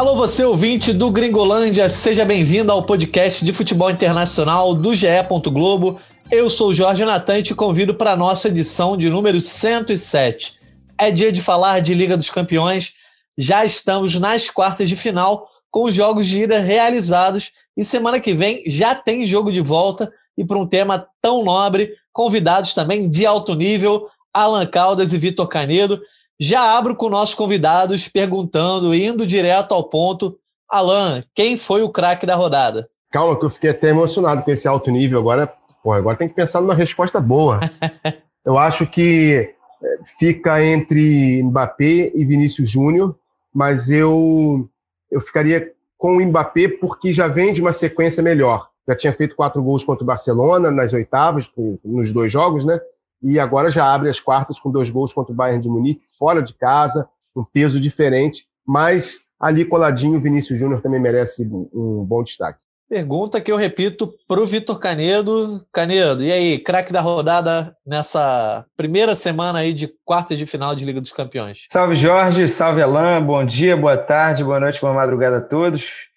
Alô, você ouvinte do Gringolândia, seja bem-vindo ao podcast de futebol internacional do GE. Globo. Eu sou Jorge Natan e te convido para a nossa edição de número 107. É dia de falar de Liga dos Campeões. Já estamos nas quartas de final com os jogos de ida realizados e semana que vem já tem jogo de volta e para um tema tão nobre, convidados também de alto nível, Alan Caldas e Vitor Canedo. Já abro com nossos convidados perguntando, indo direto ao ponto. Alan, quem foi o craque da rodada? Calma, que eu fiquei até emocionado com esse alto nível. Agora, pô, agora tem que pensar numa resposta boa. eu acho que é, fica entre Mbappé e Vinícius Júnior, mas eu, eu ficaria com o Mbappé porque já vem de uma sequência melhor. Já tinha feito quatro gols contra o Barcelona nas oitavas, nos dois jogos, né? E agora já abre as quartas com dois gols contra o Bayern de Munique, fora de casa, um peso diferente, mas ali coladinho o Vinícius Júnior também merece um bom destaque. Pergunta que eu repito para o Vitor Canedo. Canedo, e aí, craque da rodada nessa primeira semana aí de quartas de final de Liga dos Campeões? Salve Jorge, salve Alain, bom dia, boa tarde, boa noite, boa madrugada a todos.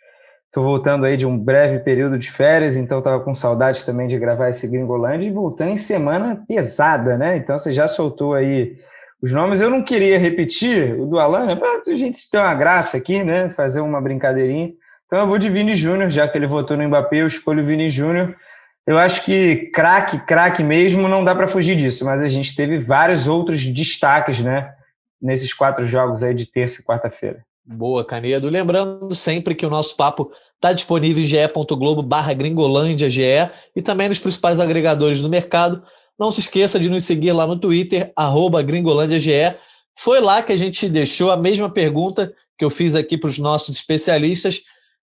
Estou voltando aí de um breve período de férias, então estava com saudade também de gravar esse Gringolândia e voltando em semana pesada, né? Então você já soltou aí os nomes. Eu não queria repetir o do Alan, né? gente ter uma graça aqui, né? Fazer uma brincadeirinha. Então eu vou de Vini Júnior, já que ele votou no Mbappé, eu escolho o Vini Júnior. Eu acho que craque, craque mesmo, não dá para fugir disso, mas a gente teve vários outros destaques, né? Nesses quatro jogos aí de terça e quarta-feira. Boa, Canedo. Lembrando sempre que o nosso papo está disponível em ge.globo barra gringolândia GE e também nos principais agregadores do mercado. Não se esqueça de nos seguir lá no Twitter, arroba gringolândiage. Foi lá que a gente deixou a mesma pergunta que eu fiz aqui para os nossos especialistas.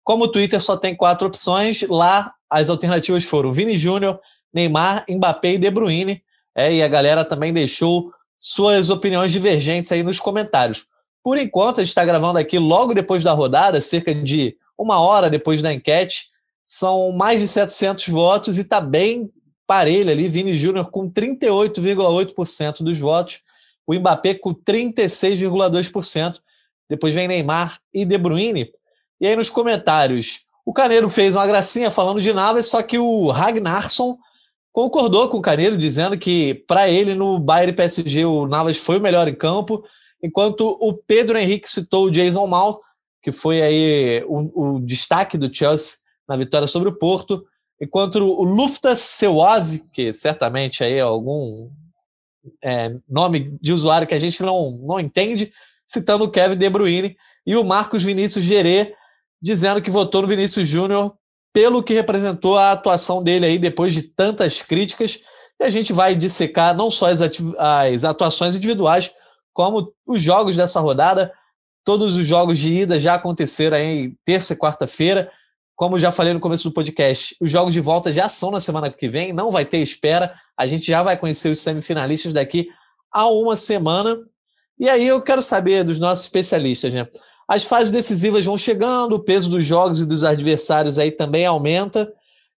Como o Twitter só tem quatro opções, lá as alternativas foram Vini Júnior, Neymar, Mbappé e De Bruyne. É, e a galera também deixou suas opiniões divergentes aí nos comentários. Por enquanto, a gente está gravando aqui logo depois da rodada, cerca de uma hora depois da enquete. São mais de 700 votos e está bem parelho ali. Vini Júnior com 38,8% dos votos, o Mbappé com 36,2%. Depois vem Neymar e De Bruyne. E aí nos comentários, o Caneiro fez uma gracinha falando de Navas, só que o Ragnarsson concordou com o Caneiro, dizendo que para ele no Bayern PSG o Navas foi o melhor em campo enquanto o Pedro Henrique citou o Jason Mount, que foi aí o, o destaque do Chelsea na vitória sobre o Porto, enquanto o Luftas Sewov, que certamente aí é algum é, nome de usuário que a gente não, não entende, citando o Kevin De Bruyne, e o Marcos Vinícius Gerê, dizendo que votou no Vinícius Júnior pelo que representou a atuação dele aí depois de tantas críticas. E a gente vai dissecar não só as, as atuações individuais, como os jogos dessa rodada. Todos os jogos de ida já aconteceram em terça e quarta-feira. Como já falei no começo do podcast, os jogos de volta já são na semana que vem, não vai ter espera. A gente já vai conhecer os semifinalistas daqui a uma semana. E aí eu quero saber dos nossos especialistas, né? As fases decisivas vão chegando, o peso dos jogos e dos adversários aí também aumenta.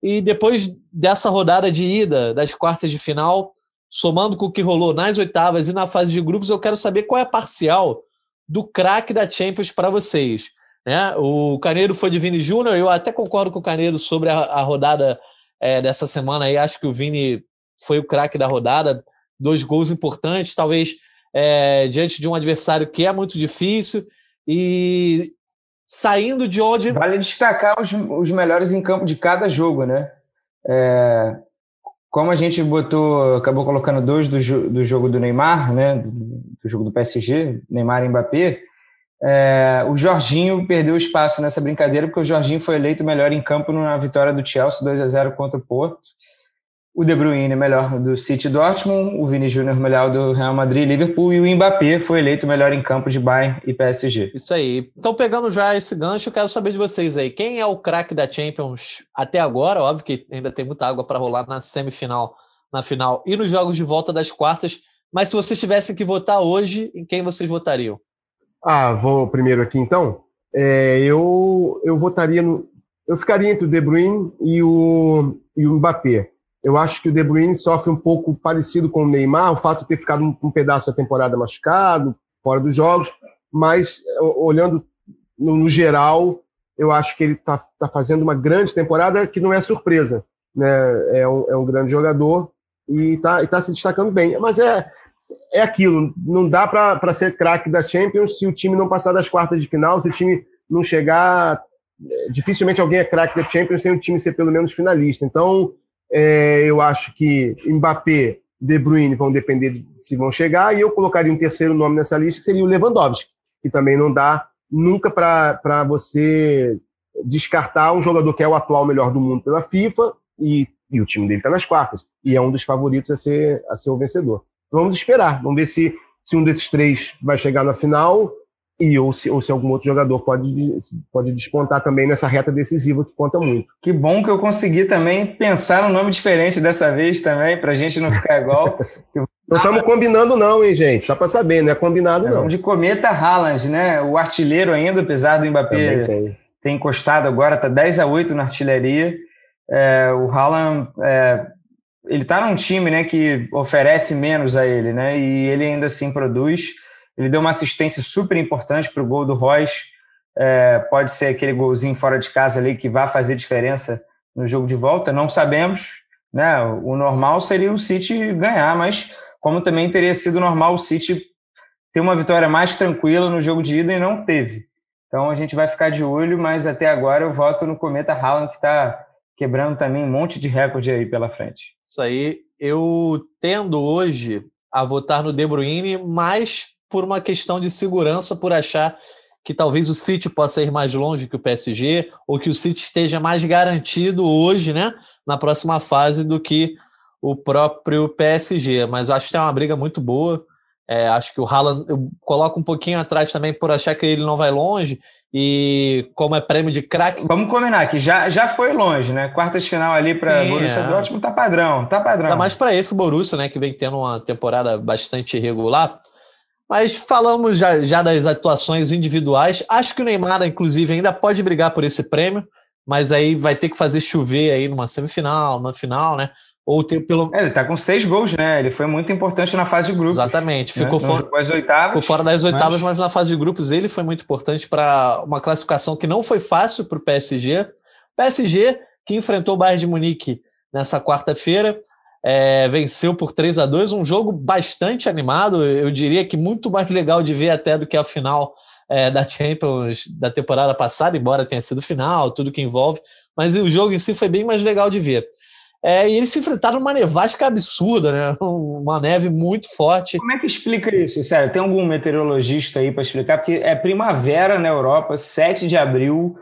E depois dessa rodada de ida das quartas de final, somando com o que rolou nas oitavas e na fase de grupos, eu quero saber qual é a parcial do craque da Champions para vocês. Né? O Caneiro foi de Vini Júnior, eu até concordo com o Caneiro sobre a, a rodada é, dessa semana aí, acho que o Vini foi o craque da rodada, dois gols importantes, talvez é, diante de um adversário que é muito difícil e saindo de onde... Vale destacar os, os melhores em campo de cada jogo, né? É, como a gente botou, acabou colocando dois do, do jogo do Neymar, né, do jogo do PSG, Neymar e Mbappé, é, o Jorginho perdeu espaço nessa brincadeira porque o Jorginho foi eleito melhor em campo na vitória do Chelsea 2 a 0 contra o Porto o De Bruyne melhor do City Dortmund, o Vini Júnior melhor do Real Madrid e Liverpool e o Mbappé foi eleito melhor em campo de Bayern e PSG. Isso aí. Então, pegando já esse gancho, eu quero saber de vocês aí. Quem é o craque da Champions até agora? Óbvio que ainda tem muita água para rolar na semifinal, na final e nos jogos de volta das quartas. Mas se vocês tivessem que votar hoje, em quem vocês votariam? Ah, vou primeiro aqui então. É, eu, eu votaria no. Eu ficaria entre o De Bruyne e o, e o Mbappé. Eu acho que o De Bruyne sofre um pouco parecido com o Neymar, o fato de ter ficado um, um pedaço da temporada machucado, fora dos jogos, mas olhando no, no geral, eu acho que ele está tá fazendo uma grande temporada que não é surpresa. Né? É, um, é um grande jogador e está tá se destacando bem. Mas é, é aquilo, não dá para ser craque da Champions se o time não passar das quartas de final, se o time não chegar. É, dificilmente alguém é craque da Champions sem o time ser pelo menos finalista. Então, é, eu acho que Mbappé, De Bruyne vão depender de se vão chegar, e eu colocaria um terceiro nome nessa lista, que seria o Lewandowski, que também não dá nunca para você descartar um jogador que é o atual melhor do mundo pela FIFA e, e o time dele está nas quartas e é um dos favoritos a ser, a ser o vencedor. Vamos esperar, vamos ver se, se um desses três vai chegar na final e ou se, ou se algum outro jogador pode, pode despontar também nessa reta decisiva que conta muito. Que bom que eu consegui também pensar num nome diferente dessa vez também, para a gente não ficar igual. não estamos combinando não, hein, gente? Só para saber, não é combinado é, não. de cometa Haaland, né? O artilheiro ainda, apesar do Mbappé ter encostado agora, está 10 a 8 na artilharia. É, o Haaland, é, ele está num time né, que oferece menos a ele, né? E ele ainda assim produz ele deu uma assistência super importante para o gol do Royce. É, pode ser aquele golzinho fora de casa ali que vai fazer diferença no jogo de volta. Não sabemos. Né? O normal seria o City ganhar, mas como também teria sido normal o City ter uma vitória mais tranquila no jogo de ida e não teve. Então a gente vai ficar de olho, mas até agora eu voto no Cometa Haaland, que está quebrando também um monte de recorde aí pela frente. Isso aí, eu tendo hoje a votar no De Bruyne, mas por uma questão de segurança, por achar que talvez o City possa ir mais longe que o PSG, ou que o City esteja mais garantido hoje, né, na próxima fase, do que o próprio PSG. Mas eu acho que é uma briga muito boa. É, acho que o Haaland, eu coloco um pouquinho atrás também por achar que ele não vai longe. E como é prêmio de craque. Vamos combinar que já, já foi longe, né? Quartas final ali para Borussia é. Dortmund tá padrão, tá padrão. Ainda mais para esse Borussia, né? Que vem tendo uma temporada bastante irregular. Mas falamos já, já das atuações individuais. Acho que o Neymar, inclusive, ainda pode brigar por esse prêmio, mas aí vai ter que fazer chover aí numa semifinal, na final, né? Ou ter pelo. É, ele tá com seis gols, né? Ele foi muito importante na fase de grupos. Exatamente. Ficou, né? fora, das oitavas, ficou fora das oitavas, mas... mas... na fase de grupos ele foi muito importante para uma classificação que não foi fácil para o PSG. PSG que enfrentou o Bayern de Munique nessa quarta-feira é, venceu por 3 a 2 um jogo bastante animado, eu diria que muito mais legal de ver até do que a final é, da Champions da temporada passada, embora tenha sido final, tudo que envolve, mas o jogo em si foi bem mais legal de ver. É, e eles se enfrentaram numa nevasca absurda, né? Uma neve muito forte. Como é que explica isso? Sério, tem algum meteorologista aí para explicar? Porque é primavera na Europa, 7 de abril,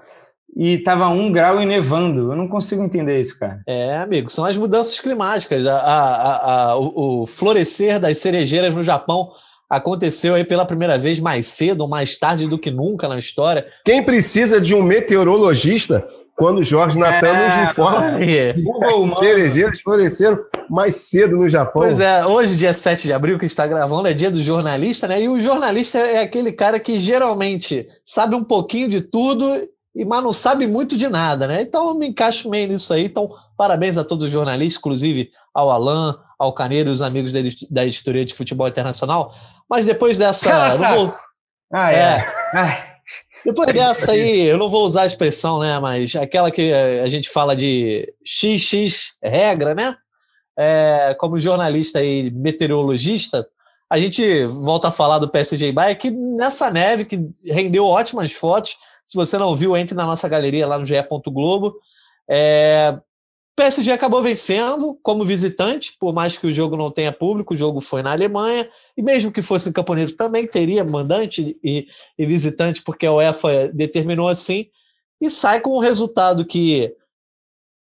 e estava um grau e nevando. Eu não consigo entender isso, cara. É, amigo, são as mudanças climáticas. A, a, a, o, o, florescer das cerejeiras no Japão aconteceu aí pela primeira vez mais cedo ou mais tarde do que nunca na história. Quem precisa de um meteorologista quando o Jorge Natan é, nos informa que cerejeiras floresceram mais cedo no Japão. Pois é, hoje, dia 7 de abril, que está gravando, é dia do jornalista, né? E o jornalista é aquele cara que geralmente sabe um pouquinho de tudo e mas não sabe muito de nada, né? Então eu me encaixo meio nisso aí. Então, parabéns a todos os jornalistas, inclusive ao Alain, ao Caneiro e os amigos da editoria de futebol internacional. Mas depois dessa. Vou... Ah, é. é. Depois dessa aí, eu não vou usar a expressão, né? Mas aquela que a gente fala de XX regra, né? É, como jornalista e meteorologista, a gente volta a falar do PSG Bahia, que nessa neve que rendeu ótimas fotos, se você não viu, entre na nossa galeria lá no GE. Globo. É, PSG acabou vencendo como visitante, por mais que o jogo não tenha público, o jogo foi na Alemanha, e mesmo que fosse em Camponeiro também teria mandante e, e visitante, porque a UEFA determinou assim, e sai com um resultado que,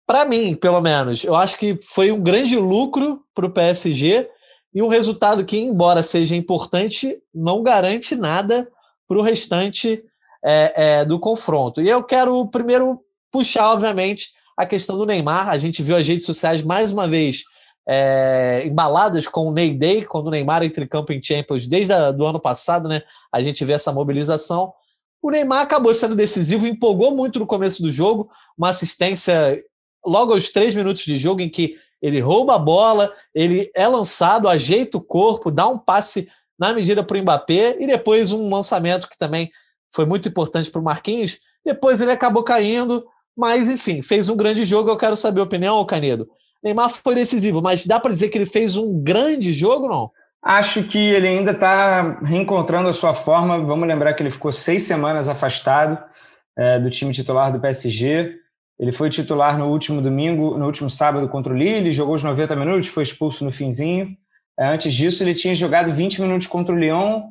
para mim, pelo menos, eu acho que foi um grande lucro para o PSG, e um resultado que, embora seja importante, não garante nada para o restante é, é, do confronto. E eu quero primeiro puxar, obviamente, a questão do Neymar. A gente viu as redes sociais mais uma vez é, embaladas com o Ney Day, quando o Neymar entra em campo em Champions desde o ano passado, né? A gente vê essa mobilização. O Neymar acabou sendo decisivo, empolgou muito no começo do jogo, uma assistência logo aos três minutos de jogo em que ele rouba a bola, ele é lançado, ajeita o corpo, dá um passe na medida para o Mbappé e depois um lançamento que também foi muito importante para o Marquinhos. Depois ele acabou caindo, mas enfim, fez um grande jogo. Eu quero saber a opinião, Canedo. Neymar foi decisivo, mas dá para dizer que ele fez um grande jogo, não? Acho que ele ainda está reencontrando a sua forma. Vamos lembrar que ele ficou seis semanas afastado é, do time titular do PSG. Ele foi titular no último domingo, no último sábado contra o Lille, jogou os 90 minutos, foi expulso no finzinho. É, antes disso, ele tinha jogado 20 minutos contra o Lyon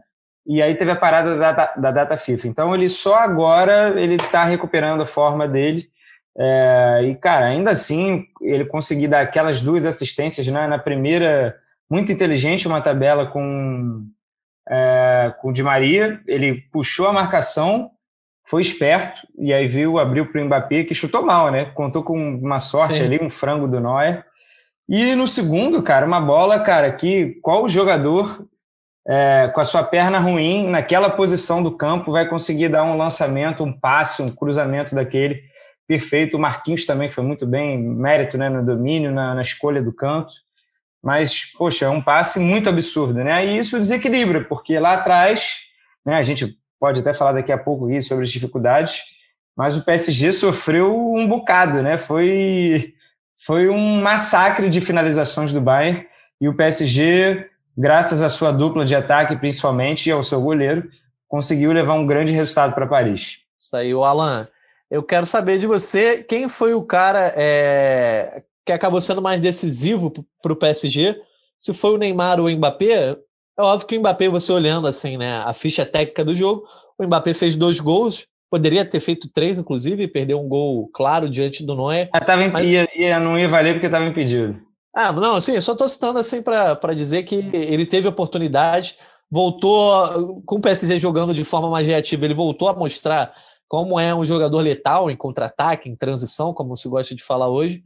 e aí teve a parada da data, da data FIFA. Então, ele só agora ele está recuperando a forma dele. É, e, cara, ainda assim, ele conseguir dar aquelas duas assistências né, na primeira, muito inteligente, uma tabela com, é, com o Di Maria. Ele puxou a marcação foi esperto e aí viu, abriu para o Mbappé, que chutou mal, né? Contou com uma sorte Sim. ali, um frango do Neuer. E no segundo, cara, uma bola, cara, que qual jogador é, com a sua perna ruim, naquela posição do campo, vai conseguir dar um lançamento, um passe, um cruzamento daquele perfeito. O Marquinhos também foi muito bem, mérito né, no domínio, na, na escolha do canto. Mas, poxa, é um passe muito absurdo, né? E isso desequilibra, porque lá atrás, né, a gente pode até falar daqui a pouco isso sobre as dificuldades, mas o PSG sofreu um bocado, né? Foi, foi um massacre de finalizações do Bayern e o PSG, graças à sua dupla de ataque principalmente e ao seu goleiro, conseguiu levar um grande resultado para Paris. Isso aí, o Alan. Eu quero saber de você quem foi o cara é, que acabou sendo mais decisivo para o PSG. Se foi o Neymar ou o Mbappé, é óbvio que o Mbappé, você olhando assim, né, a ficha técnica do jogo, o Mbappé fez dois gols, poderia ter feito três, inclusive, e perdeu um gol claro diante do. Ah, tava, mas... ia, ia, não ia valer porque estava impedido. Ah, não, assim, eu só estou citando assim para dizer que ele teve oportunidade, voltou com o PSG jogando de forma mais reativa, ele voltou a mostrar como é um jogador letal em contra-ataque, em transição, como se gosta de falar hoje.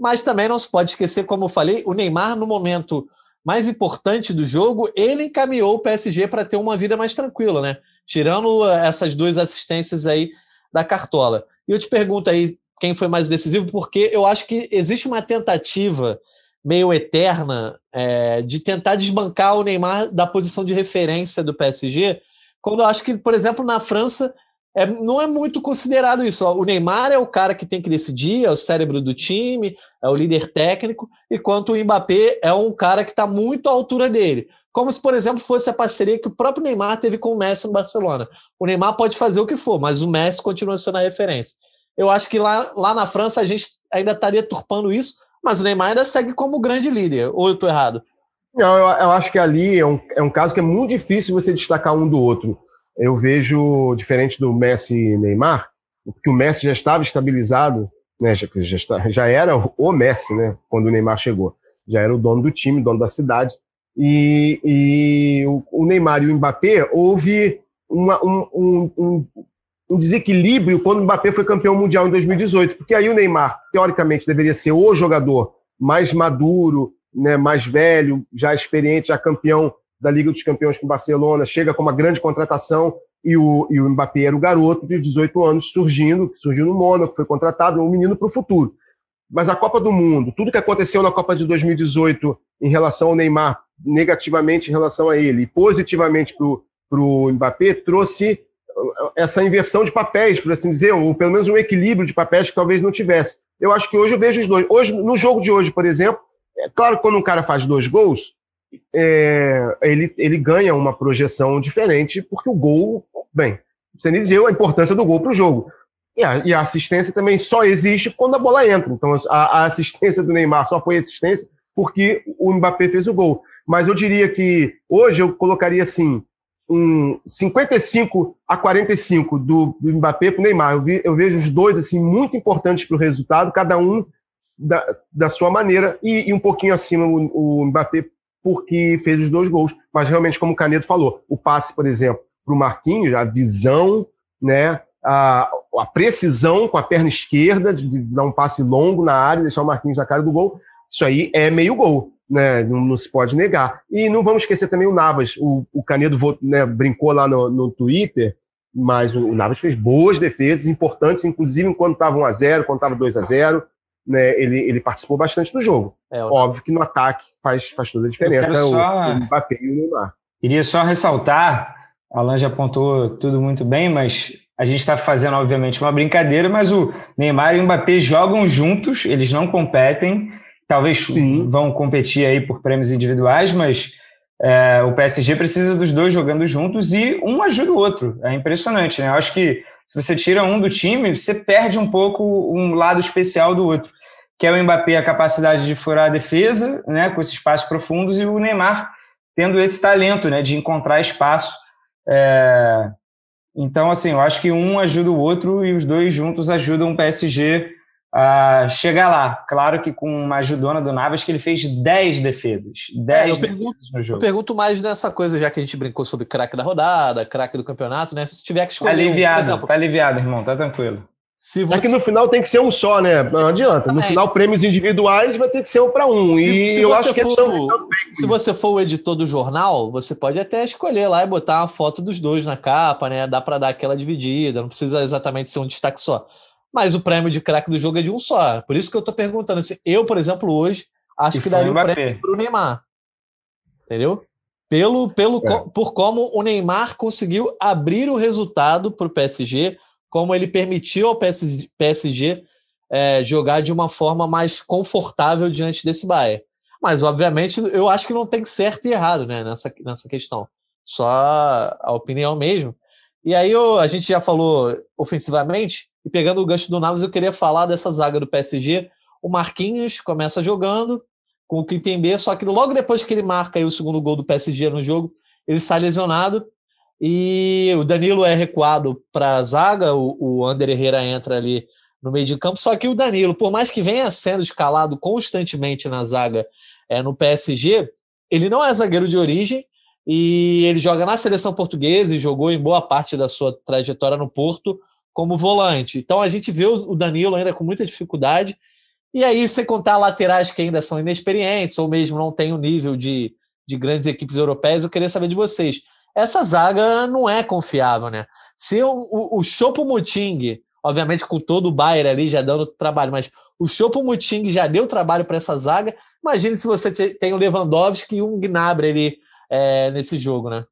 Mas também não se pode esquecer, como eu falei, o Neymar, no momento mais importante do jogo, ele encaminhou o PSG para ter uma vida mais tranquila, né? Tirando essas duas assistências aí da cartola. E eu te pergunto aí quem foi mais decisivo, porque eu acho que existe uma tentativa meio eterna é, de tentar desbancar o Neymar da posição de referência do PSG, quando eu acho que, por exemplo, na França é, não é muito considerado isso. O Neymar é o cara que tem que decidir, é o cérebro do time, é o líder técnico, enquanto o Mbappé é um cara que está muito à altura dele. Como se, por exemplo, fosse a parceria que o próprio Neymar teve com o Messi no Barcelona. O Neymar pode fazer o que for, mas o Messi continua sendo a referência. Eu acho que lá, lá na França a gente ainda estaria turpando isso, mas o Neymar ainda segue como grande líder. Ou eu estou errado? Não, eu, eu, acho que ali é um, é um caso que é muito difícil você destacar um do outro eu vejo, diferente do Messi e Neymar, que o Messi já estava estabilizado, né, já, já, está, já era o Messi, né, quando o Neymar chegou. Já era o dono do time, dono da cidade. E, e o, o, Neymar e o Mbappé, houve uma, um, um, um, um desequilíbrio quando o Mbappé foi campeão mundial em 2018, porque aí o Neymar, teoricamente, deveria ser o jogador mais maduro, né, mais velho, já experiente, já campeão da Liga dos Campeões com o Barcelona, chega com uma grande contratação e o, e o Mbappé era o garoto de 18 anos surgindo, que surgiu no Mônaco, foi contratado, um menino para o futuro. Mas a Copa do Mundo, tudo que aconteceu na Copa de 2018 em relação ao Neymar, negativamente em relação a ele, e positivamente para o Mbappé, trouxe essa inversão de papéis, por assim dizer, ou pelo menos um equilíbrio de papéis que talvez não tivesse. Eu acho que hoje eu vejo os dois. Hoje, no jogo de hoje, por exemplo, é claro que quando um cara faz dois gols, é, ele, ele ganha uma projeção diferente, porque o gol, bem, você nem dizer a importância do gol para o jogo. E a, e a, assistência também só existe quando a bola entra. Então, a, a, assistência do Neymar só foi assistência porque o Mbappé fez o gol. Mas eu diria que hoje eu colocaria assim, um 55 a 45 do, do Mbappé para o Neymar. Eu, vi, eu, vejo os dois assim muito importantes para o resultado, cada um da, da sua maneira, e, e um pouquinho acima o, o Mbappé porque fez os dois gols. Mas realmente, como o Canedo falou, o passe, por exemplo, para o Marquinhos, a visão, né, a, a, precisão com a perna esquerda, de, de, dar um passe longo na área, deixar o Marquinhos na cara do gol, isso aí é meio gol. Né, não, não se pode negar. E não vamos esquecer também o Navas. O, o Canedo né, brincou lá no, no Twitter, mas o, o Navas fez boas defesas, importantes, inclusive quando estava 1x0, quando estava 2x0 né, ele, ele participou bastante do jogo. É, Óbvio que no ataque faz, faz toda a diferença só... o, Mbappé e o Neymar. Queria só ressaltar Alan já apontou tudo muito bem, mas a gente está fazendo, obviamente, uma brincadeira, mas o Neymar e o Mbappé jogam juntos, eles não competem, talvez Sim. vão competir aí por prêmios individuais, mas é, o PSG precisa dos dois jogando juntos e um ajuda o outro. É impressionante, né? Eu acho que se você tira um do time, você perde um pouco um lado especial do outro, que é o Mbappé a capacidade de furar a defesa, né, com esses passos profundos, e o Neymar tendo esse talento, né, de encontrar espaço. É... Então, assim, eu acho que um ajuda o outro e os dois juntos ajudam o PSG a chegar lá. Claro que com uma ajudona do Navas, que ele fez 10 defesas. 10 é, eu, pergunto, no jogo. eu pergunto mais nessa coisa, já que a gente brincou sobre craque da rodada, craque do campeonato, né? Se tiver que escolher. Tá aliviado, um, exemplo, tá aliviado, irmão, tá tranquilo. Se você... É que no final tem que ser um só, né? Não adianta. No final, prêmios individuais vai ter que ser um para um. Se, e se eu acho que é for, Se você for o editor do jornal, você pode até escolher lá e botar uma foto dos dois na capa, né? Dá para dar aquela dividida, não precisa exatamente ser um destaque só mas o prêmio de craque do jogo é de um só. Por isso que eu estou perguntando. Assim, eu, por exemplo, hoje, acho e que daria o prêmio para o Neymar. Entendeu? Pelo, pelo, é. Por como o Neymar conseguiu abrir o resultado para o PSG, como ele permitiu ao PSG, PSG é, jogar de uma forma mais confortável diante desse Bayern. Mas, obviamente, eu acho que não tem certo e errado né, nessa, nessa questão. Só a opinião mesmo. E aí eu, a gente já falou ofensivamente, e pegando o gancho do Navas, eu queria falar dessa zaga do PSG. O Marquinhos começa jogando com o Kimpembe, só que logo depois que ele marca o segundo gol do PSG no jogo, ele sai lesionado. E o Danilo é recuado para a zaga, o, o Ander Herrera entra ali no meio de campo, só que o Danilo, por mais que venha sendo escalado constantemente na zaga é, no PSG, ele não é zagueiro de origem e ele joga na seleção portuguesa e jogou em boa parte da sua trajetória no Porto como volante. Então a gente vê o Danilo ainda com muita dificuldade. E aí, sem contar laterais que ainda são inexperientes, ou mesmo não têm o nível de, de grandes equipes europeias, eu queria saber de vocês. Essa zaga não é confiável, né? Se o, o, o Chopo Muting, obviamente com todo o Bayern ali já dando trabalho, mas o Chopo Muting já deu trabalho para essa zaga, imagine se você tem o Lewandowski e um Gnabry ali é, nesse jogo, né?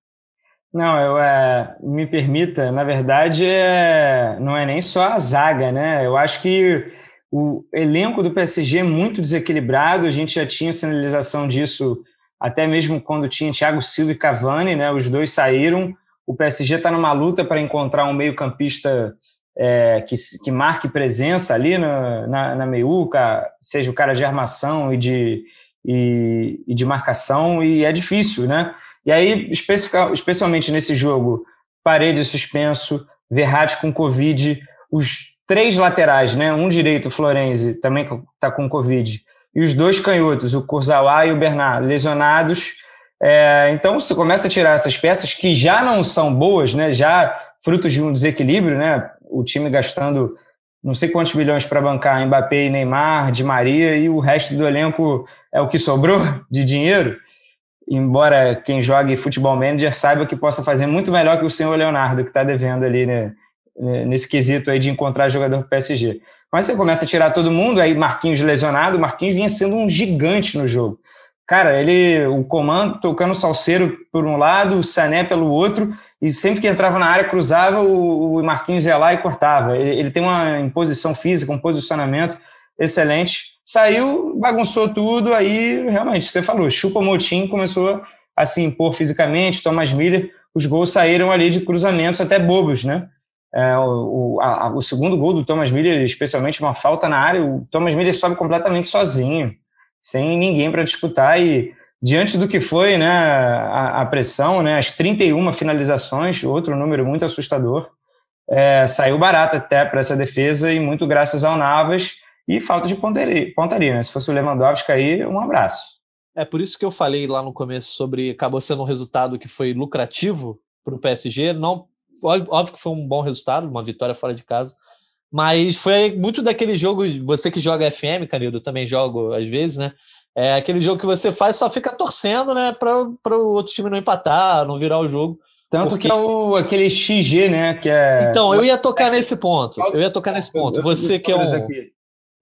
Não, eu é, me permita, na verdade, é, não é nem só a zaga, né? Eu acho que o elenco do PSG é muito desequilibrado, a gente já tinha sinalização disso até mesmo quando tinha Thiago Silva e Cavani, né? Os dois saíram. O PSG está numa luta para encontrar um meio-campista é, que, que marque presença ali na, na, na meiuca, seja o cara de armação e de, e, e de marcação, e é difícil, né? E aí, especialmente nesse jogo, Parede suspenso, Verratti com Covid, os três laterais, né? Um direito, Florenzi, também está com Covid, e os dois canhotos, o Kurzawa e o Bernard, lesionados. É, então, você começa a tirar essas peças que já não são boas, né? Já frutos de um desequilíbrio, né? O time gastando não sei quantos milhões para bancar Mbappé e Neymar, Di Maria, e o resto do elenco é o que sobrou de dinheiro embora quem jogue futebol manager saiba que possa fazer muito melhor que o senhor Leonardo, que está devendo ali né, né, nesse quesito aí de encontrar jogador do PSG. Mas você começa a tirar todo mundo, aí Marquinhos lesionado, Marquinhos vinha sendo um gigante no jogo. Cara, ele, o comando tocando o salseiro por um lado, o Sané pelo outro, e sempre que entrava na área, cruzava, o, o Marquinhos ia lá e cortava. Ele, ele tem uma imposição física, um posicionamento excelente saiu, bagunçou tudo, aí realmente, você falou, chupa motim começou a se impor fisicamente, Thomas Miller, os gols saíram ali de cruzamentos até bobos, né? É, o, a, o, segundo gol do Thomas Miller, especialmente uma falta na área, o Thomas Miller sobe completamente sozinho, sem ninguém para disputar e diante do que foi né, a, a, pressão, né, as 31 finalizações, outro número muito assustador, é, saiu barato até para essa defesa e muito graças ao Navas, e falta de pontaria, pontaria né? Se fosse o Lewandowski aí, um abraço. É por isso que eu falei lá no começo sobre acabou sendo um resultado que foi lucrativo para o PSG. Não, óbvio que foi um bom resultado, uma vitória fora de casa, mas foi muito daquele jogo. Você que joga FM, Canildo, eu também jogo às vezes, né? É aquele jogo que você faz só fica torcendo, né, para o outro time não empatar, não virar o jogo. Tanto porque... que é o, aquele XG, né? Que é... Então, eu ia tocar nesse ponto. Eu ia tocar nesse ponto. Você que é um,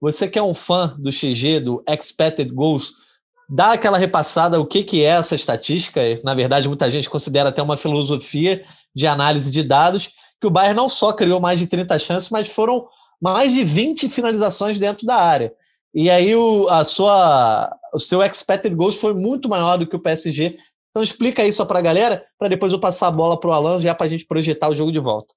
você que é um fã do XG, do Expected Goals, dá aquela repassada o que, que é essa estatística. Na verdade, muita gente considera até uma filosofia de análise de dados, que o Bayern não só criou mais de 30 chances, mas foram mais de 20 finalizações dentro da área. E aí o, a sua, o seu expected goals foi muito maior do que o PSG. Então explica isso para a galera, para depois eu passar a bola para o Alan, já para a gente projetar o jogo de volta.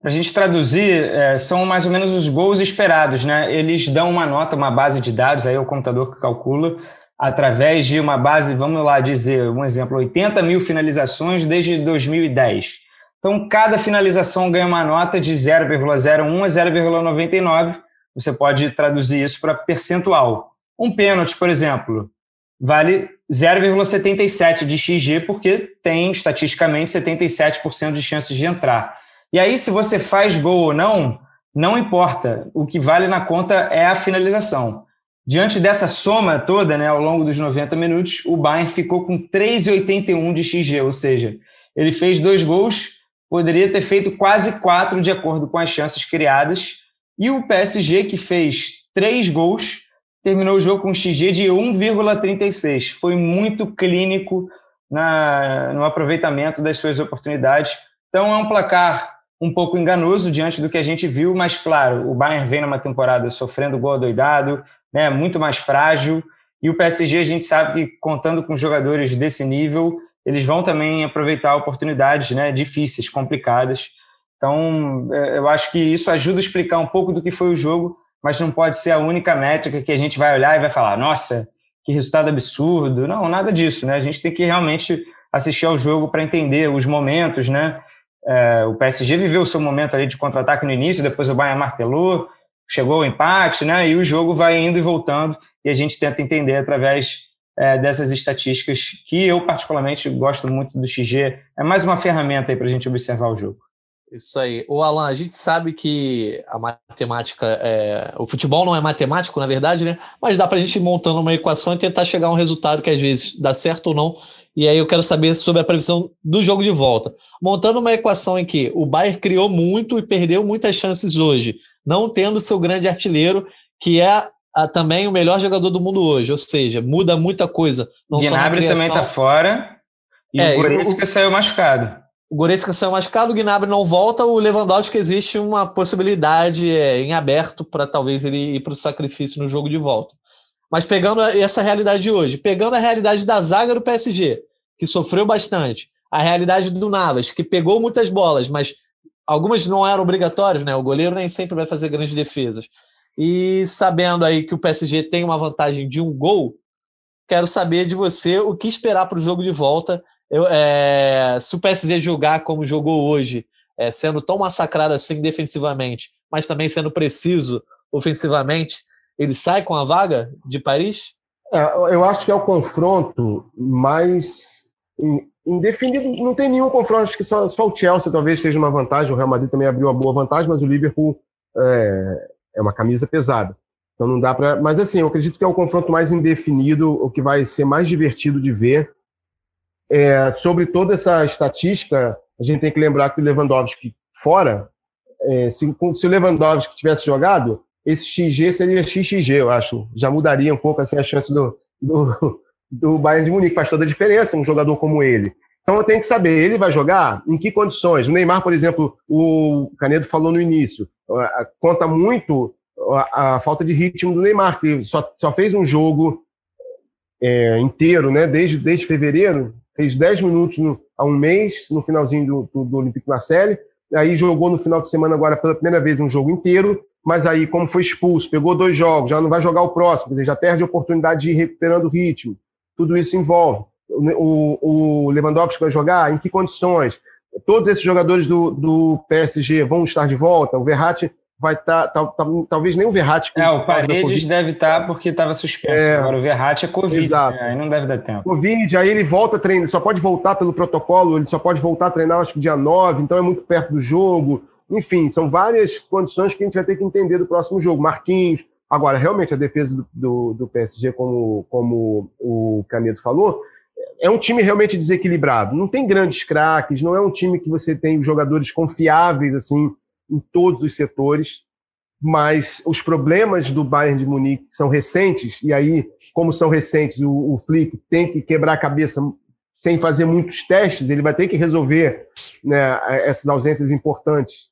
Para a gente traduzir, é, são mais ou menos os gols esperados, né? Eles dão uma nota, uma base de dados, aí é o computador que calcula, através de uma base, vamos lá dizer, um exemplo, 80 mil finalizações desde 2010. Então, cada finalização ganha uma nota de 0,01 a 0,99. Você pode traduzir isso para percentual. Um pênalti, por exemplo, vale 0,77 de XG, porque tem estatisticamente 77% de chances de entrar. E aí, se você faz gol ou não, não importa. O que vale na conta é a finalização. Diante dessa soma toda, né, ao longo dos 90 minutos, o Bayern ficou com 3,81 de XG, ou seja, ele fez dois gols, poderia ter feito quase quatro de acordo com as chances criadas, e o PSG, que fez três gols, terminou o jogo com um XG de 1,36. Foi muito clínico na, no aproveitamento das suas oportunidades. Então é um placar um pouco enganoso diante do que a gente viu, mas claro, o Bayern vem numa temporada sofrendo gol doidado, né, muito mais frágil, e o PSG a gente sabe que contando com jogadores desse nível, eles vão também aproveitar oportunidades né, difíceis, complicadas. Então, é, eu acho que isso ajuda a explicar um pouco do que foi o jogo, mas não pode ser a única métrica que a gente vai olhar e vai falar, nossa, que resultado absurdo. Não, nada disso, né? A gente tem que realmente assistir ao jogo para entender os momentos, né? É, o PSG viveu o seu momento ali de contra-ataque no início, depois o Bayern martelou, chegou ao empate, né? E o jogo vai indo e voltando e a gente tenta entender através é, dessas estatísticas que eu particularmente gosto muito do XG. É mais uma ferramenta aí para a gente observar o jogo. Isso aí. O Alan, a gente sabe que a matemática, é... o futebol não é matemático, na verdade, né? Mas dá para a gente ir montando uma equação e tentar chegar a um resultado que às vezes dá certo ou não e aí eu quero saber sobre a previsão do jogo de volta. Montando uma equação em que o Bayern criou muito e perdeu muitas chances hoje, não tendo seu grande artilheiro, que é a, também o melhor jogador do mundo hoje, ou seja, muda muita coisa. Não Gnabry também está fora e é, o Goretzka saiu machucado. O Goretzka saiu machucado, o Gnabry não volta, o Lewandowski existe uma possibilidade é, em aberto para talvez ele ir para o sacrifício no jogo de volta. Mas pegando essa realidade de hoje, pegando a realidade da zaga do PSG, que sofreu bastante, a realidade do Navas, que pegou muitas bolas, mas algumas não eram obrigatórias, né? O goleiro nem sempre vai fazer grandes defesas. E sabendo aí que o PSG tem uma vantagem de um gol, quero saber de você o que esperar para o jogo de volta. Eu, é, se o PSG jogar como jogou hoje, é, sendo tão massacrado assim defensivamente, mas também sendo preciso ofensivamente, ele sai com a vaga de Paris? É, eu acho que é o confronto mais indefinido. Não tem nenhum confronto, acho que só, só o Chelsea talvez esteja uma vantagem. O Real Madrid também abriu uma boa vantagem, mas o Liverpool é, é uma camisa pesada. Então não dá para. Mas assim, eu acredito que é o confronto mais indefinido, o que vai ser mais divertido de ver. É, sobre toda essa estatística, a gente tem que lembrar que o Lewandowski fora, é, se, se o Lewandowski tivesse jogado, esse XG seria XXG, eu acho. Já mudaria um pouco assim, a chance do, do, do Bayern de Munique. Faz toda a diferença um jogador como ele. Então eu tenho que saber, ele vai jogar em que condições? O Neymar, por exemplo, o Canedo falou no início, conta muito a, a falta de ritmo do Neymar, que só, só fez um jogo é, inteiro, né? Desde, desde fevereiro, fez 10 minutos no, um mês, no finalzinho do, do, do na série, aí jogou no final de semana agora pela primeira vez um jogo inteiro, mas aí, como foi expulso, pegou dois jogos, já não vai jogar o próximo, já perde a oportunidade de ir recuperando o ritmo. Tudo isso envolve. O, o Lewandowski vai jogar? Em que condições? Todos esses jogadores do, do PSG vão estar de volta? O Verratti vai estar, tá, tá, talvez nem o Verratti. É, o Paredes deve estar tá porque estava suspenso. É, Agora o Verratti é Covid, exato. Né? aí não deve dar tempo. Covid, aí ele volta a treinar, só pode voltar pelo protocolo, ele só pode voltar a treinar acho que dia 9, então é muito perto do jogo. Enfim, são várias condições que a gente vai ter que entender do próximo jogo. Marquinhos. Agora, realmente, a defesa do, do, do PSG, como, como o Canedo falou, é um time realmente desequilibrado. Não tem grandes craques, não é um time que você tem jogadores confiáveis assim em todos os setores, mas os problemas do Bayern de Munique são recentes, e aí, como são recentes, o, o Flick tem que quebrar a cabeça sem fazer muitos testes, ele vai ter que resolver né, essas ausências importantes.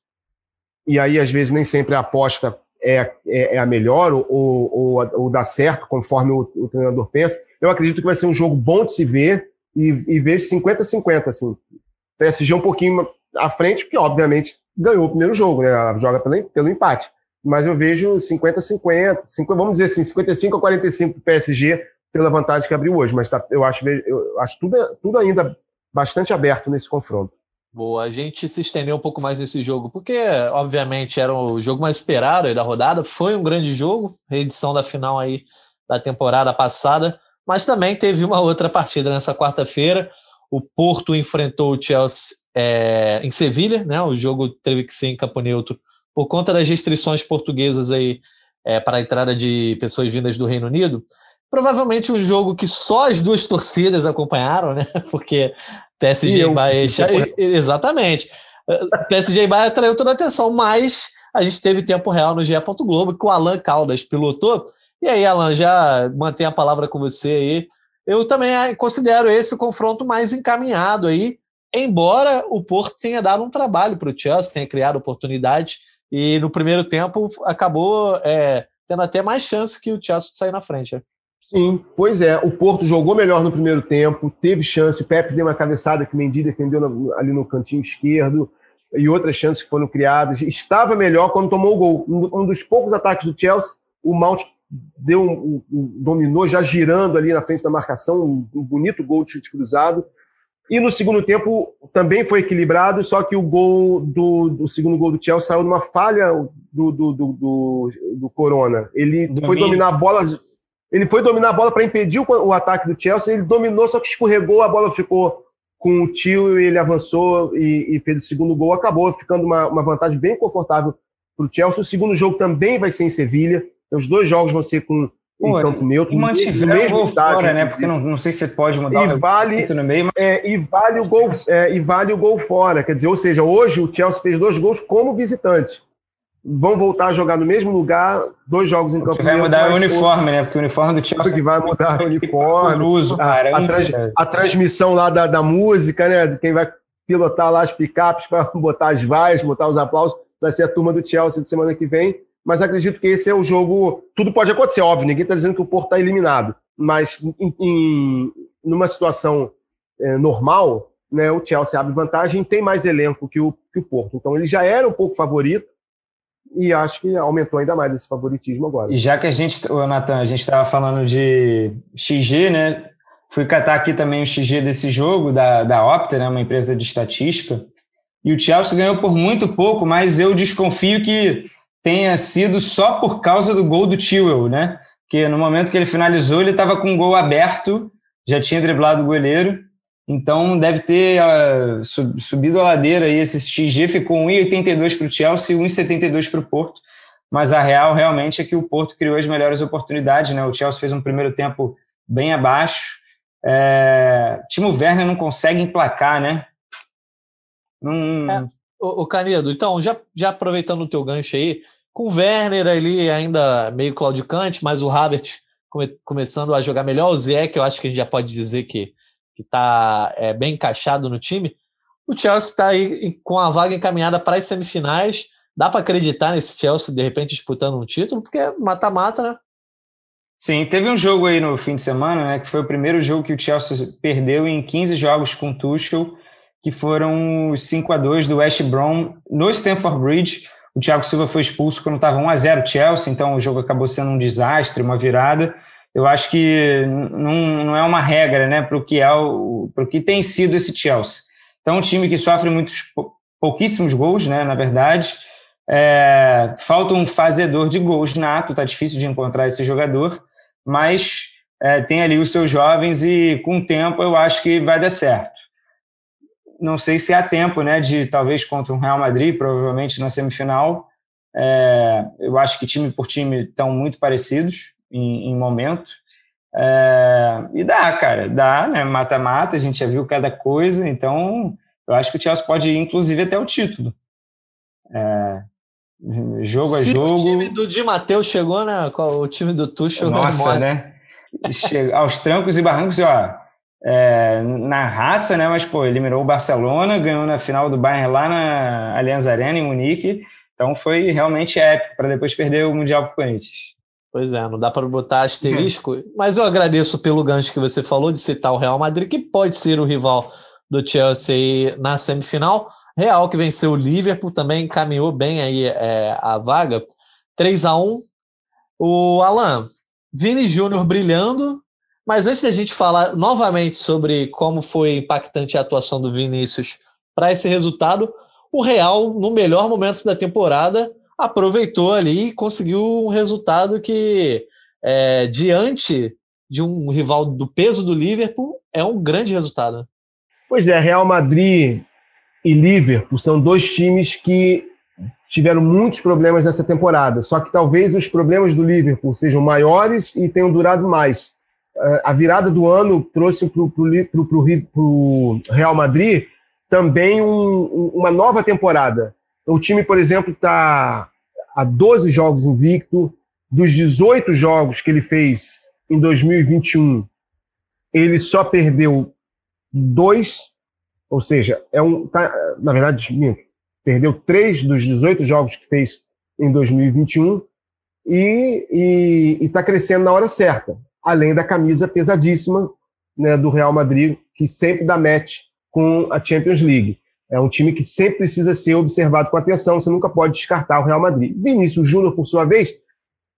E aí, às vezes, nem sempre a aposta é, é, é a melhor ou, ou, ou, dá certo, conforme o, o, treinador pensa. Eu acredito que vai ser um jogo bom de se ver e, e vejo 50-50. Assim. PSG um pouquinho à frente, porque, obviamente, ganhou o primeiro jogo, né? joga pelo, pelo empate. Mas eu vejo 50-50, vamos dizer assim, 55 a 45 para o PSG, pela vantagem que abriu hoje, mas tá, eu acho, eu acho tudo, tudo ainda bastante aberto nesse confronto. Boa, a gente se estendeu um pouco mais nesse jogo, porque, obviamente, era o jogo mais esperado da rodada, foi um grande jogo, reedição da final aí da temporada passada, mas também teve uma outra partida nessa quarta-feira. O Porto enfrentou o Chelsea é, em Sevilha, né? O jogo teve que ser em campo neutro por conta das restrições portuguesas aí é, para a entrada de pessoas vindas do Reino Unido. Provavelmente um jogo que só as duas torcidas acompanharam, né? Porque PSG e Bahia. Exatamente. PSG e Bahia atraiu toda a atenção, mas a gente teve tempo real no GE. Globo, que o Alan Caldas pilotou. E aí, Alan, já mantém a palavra com você aí. Eu também considero esse o confronto mais encaminhado aí, embora o Porto tenha dado um trabalho para o Chelsea, tenha criado oportunidades, e no primeiro tempo acabou é, tendo até mais chance que o Chelsea de sair na frente. Né? Sim, pois é. O Porto jogou melhor no primeiro tempo, teve chance. O Pepe deu uma cabeçada que Mendy defendeu ali no cantinho esquerdo e outras chances que foram criadas. Estava melhor quando tomou o gol. Um dos poucos ataques do Chelsea, o Mount deu um, um, dominou já girando ali na frente da marcação, um, bonito gol de chute cruzado. E no segundo tempo também foi equilibrado, só que o gol do, do segundo gol do Chelsea saiu de uma falha do, do, do, do, do Corona. Ele Domínio. foi dominar a bola ele foi dominar a bola para impedir o, o, ataque do Chelsea, ele dominou, só que escorregou, a bola ficou com o tio e ele avançou e, e, fez o segundo gol. Acabou ficando uma, uma vantagem bem confortável para o Chelsea. O segundo jogo também vai ser em Sevilha. Os dois jogos vão ser com Pô, campo neutro. E mantiver mesmo o gol estádio, fora, né? Porque não, não sei se você pode mudar e o vale, no meio. Mas... É, e, vale o gol, é, e vale o gol fora. Quer dizer, ou seja, hoje o Chelsea fez dois gols como visitante vão voltar a jogar no mesmo lugar, dois jogos em campo. Que vai mudar o uniforme, outro... né? Porque o uniforme do Chelsea. Que vai mudar o uniforme. Uso, a, a, trans, a, transmissão lá da, da música, né? De quem vai pilotar lá as picapes para botar as vaias, botar os aplausos, vai ser a turma do Chelsea de semana que vem. Mas acredito que esse é o jogo. Tudo pode acontecer, óbvio. Ninguém está dizendo que o Porto está eliminado. Mas em, em numa situação é, normal, né, o Chelsea abre vantagem tem mais elenco que o, que o Porto. Então ele já era um pouco favorito e acho que aumentou ainda mais esse favoritismo agora. E já que a gente, Natan, a gente estava falando de XG, né? Fui catar aqui também o XG desse jogo da, da Opta, né? uma empresa de estatística. E o Chelsea ganhou por muito pouco, mas eu desconfio que tenha sido só por causa do gol do Tewell, né? Porque no momento que ele finalizou, ele estava com o gol aberto, já tinha driblado o goleiro. Então deve ter uh, subido a ladeira aí. Esse XG ficou 1,82 para o Chelsea e 1,72 para o Porto. Mas a real realmente é que o Porto criou as melhores oportunidades. Né? O Chelsea fez um primeiro tempo bem abaixo. É... Timo Werner não consegue emplacar, né? Não... É, o, o Canedo, então, já, já aproveitando o teu gancho aí, com o Werner ali ainda meio claudicante, mas o Havertz come, começando a jogar melhor, o Zé, que eu acho que a gente já pode dizer que que está é, bem encaixado no time, o Chelsea está aí com a vaga encaminhada para as semifinais. Dá para acreditar nesse Chelsea de repente disputando um título, porque é mata-mata, né? Sim, teve um jogo aí no fim de semana, né, que foi o primeiro jogo que o Chelsea perdeu em 15 jogos com o Tuchel, que foram os 5 a 2 do West Brom no Stamford Bridge. O Thiago Silva foi expulso quando estava 1 a 0 Chelsea, então o jogo acabou sendo um desastre, uma virada eu acho que não, não é uma regra né, para o que, é o, que tem sido esse Chelsea. Então, um time que sofre muitos, pouquíssimos gols, né, na verdade. É, falta um fazedor de gols nato, está difícil de encontrar esse jogador, mas é, tem ali os seus jovens e com o tempo eu acho que vai dar certo. Não sei se há tempo né, de talvez contra um Real Madrid, provavelmente na semifinal. É, eu acho que time por time estão muito parecidos em, em momento. É, e dá, cara, dá, né? Mata-mata, a gente já viu cada coisa, então eu acho que o Chelsea pode ir, inclusive, até o título. É, jogo a jogo. O time do Di Matheus chegou, né? O time do Tuchel. Nossa, né? Chega, aos trancos e barrancos, ó. é, na raça, né? Mas, pô, eliminou o Barcelona, ganhou na final do Bayern lá na Allianz Arena, em Munique. Então foi realmente épico para depois perder o Mundial para o Corinthians. Pois é, não dá para botar asterisco, uhum. mas eu agradeço pelo gancho que você falou de citar o Real Madrid, que pode ser o rival do Chelsea na semifinal. Real que venceu o Liverpool também encaminhou bem aí é, a vaga. 3 a 1 O Alan, Vini Júnior brilhando, mas antes da gente falar novamente sobre como foi impactante a atuação do Vinícius para esse resultado, o Real, no melhor momento da temporada, aproveitou ali e conseguiu um resultado que, é, diante de um rival do peso do Liverpool, é um grande resultado. Pois é, Real Madrid e Liverpool são dois times que tiveram muitos problemas nessa temporada. Só que talvez os problemas do Liverpool sejam maiores e tenham durado mais. É, a virada do ano trouxe para o Real Madrid também um, uma nova temporada. O time, por exemplo, está a 12 jogos invicto. Dos 18 jogos que ele fez em 2021, ele só perdeu dois, ou seja, é um, tá, na verdade, perdeu três dos 18 jogos que fez em 2021 e está crescendo na hora certa, além da camisa pesadíssima né, do Real Madrid, que sempre dá match com a Champions League. É um time que sempre precisa ser observado com atenção, você nunca pode descartar o Real Madrid. Vinícius Júnior, por sua vez,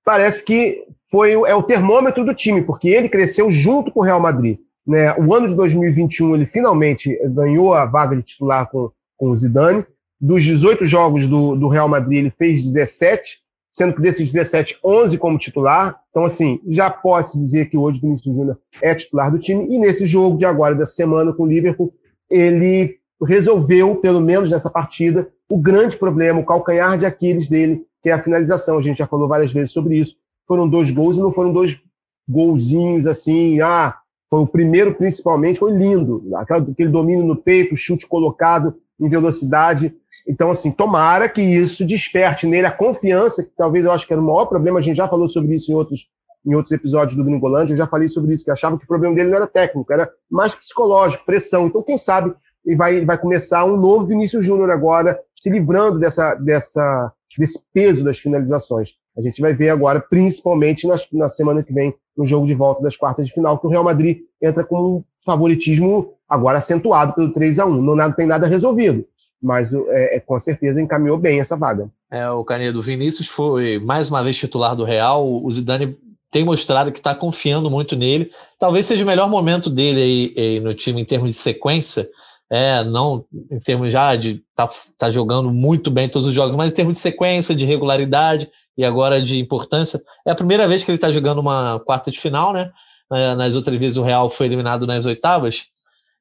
parece que foi é o termômetro do time, porque ele cresceu junto com o Real Madrid. Né? O ano de 2021, ele finalmente ganhou a vaga de titular com, com o Zidane. Dos 18 jogos do, do Real Madrid, ele fez 17, sendo que desses 17, 11 como titular. Então, assim, já posso dizer que hoje o Vinícius Júnior é titular do time. E nesse jogo de agora, dessa semana, com o Liverpool, ele resolveu, pelo menos nessa partida, o grande problema, o calcanhar de Aquiles dele, que é a finalização. A gente já falou várias vezes sobre isso. Foram dois gols e não foram dois golzinhos assim, ah, foi o primeiro principalmente, foi lindo. Aquele domínio no peito, chute colocado em velocidade. Então, assim, tomara que isso desperte nele a confiança, que talvez eu acho que era o maior problema, a gente já falou sobre isso em outros, em outros episódios do Gringolândia, eu já falei sobre isso, que achava que o problema dele não era técnico, era mais psicológico, pressão. Então, quem sabe e vai, vai começar um novo Vinícius Júnior agora, se livrando dessa, dessa, desse peso das finalizações. A gente vai ver agora, principalmente na, na semana que vem, no jogo de volta das quartas de final, que o Real Madrid entra com um favoritismo agora acentuado pelo 3 a 1 Não nada, tem nada resolvido, mas é, é, com certeza encaminhou bem essa vaga. É, o Canedo Vinícius foi mais uma vez titular do Real. O Zidane tem mostrado que está confiando muito nele. Talvez seja o melhor momento dele aí, aí no time em termos de sequência é, não em termos já de tá, tá jogando muito bem todos os jogos, mas em termos de sequência, de regularidade e agora de importância, é a primeira vez que ele está jogando uma quarta de final, né? É, nas outras vezes o Real foi eliminado nas oitavas.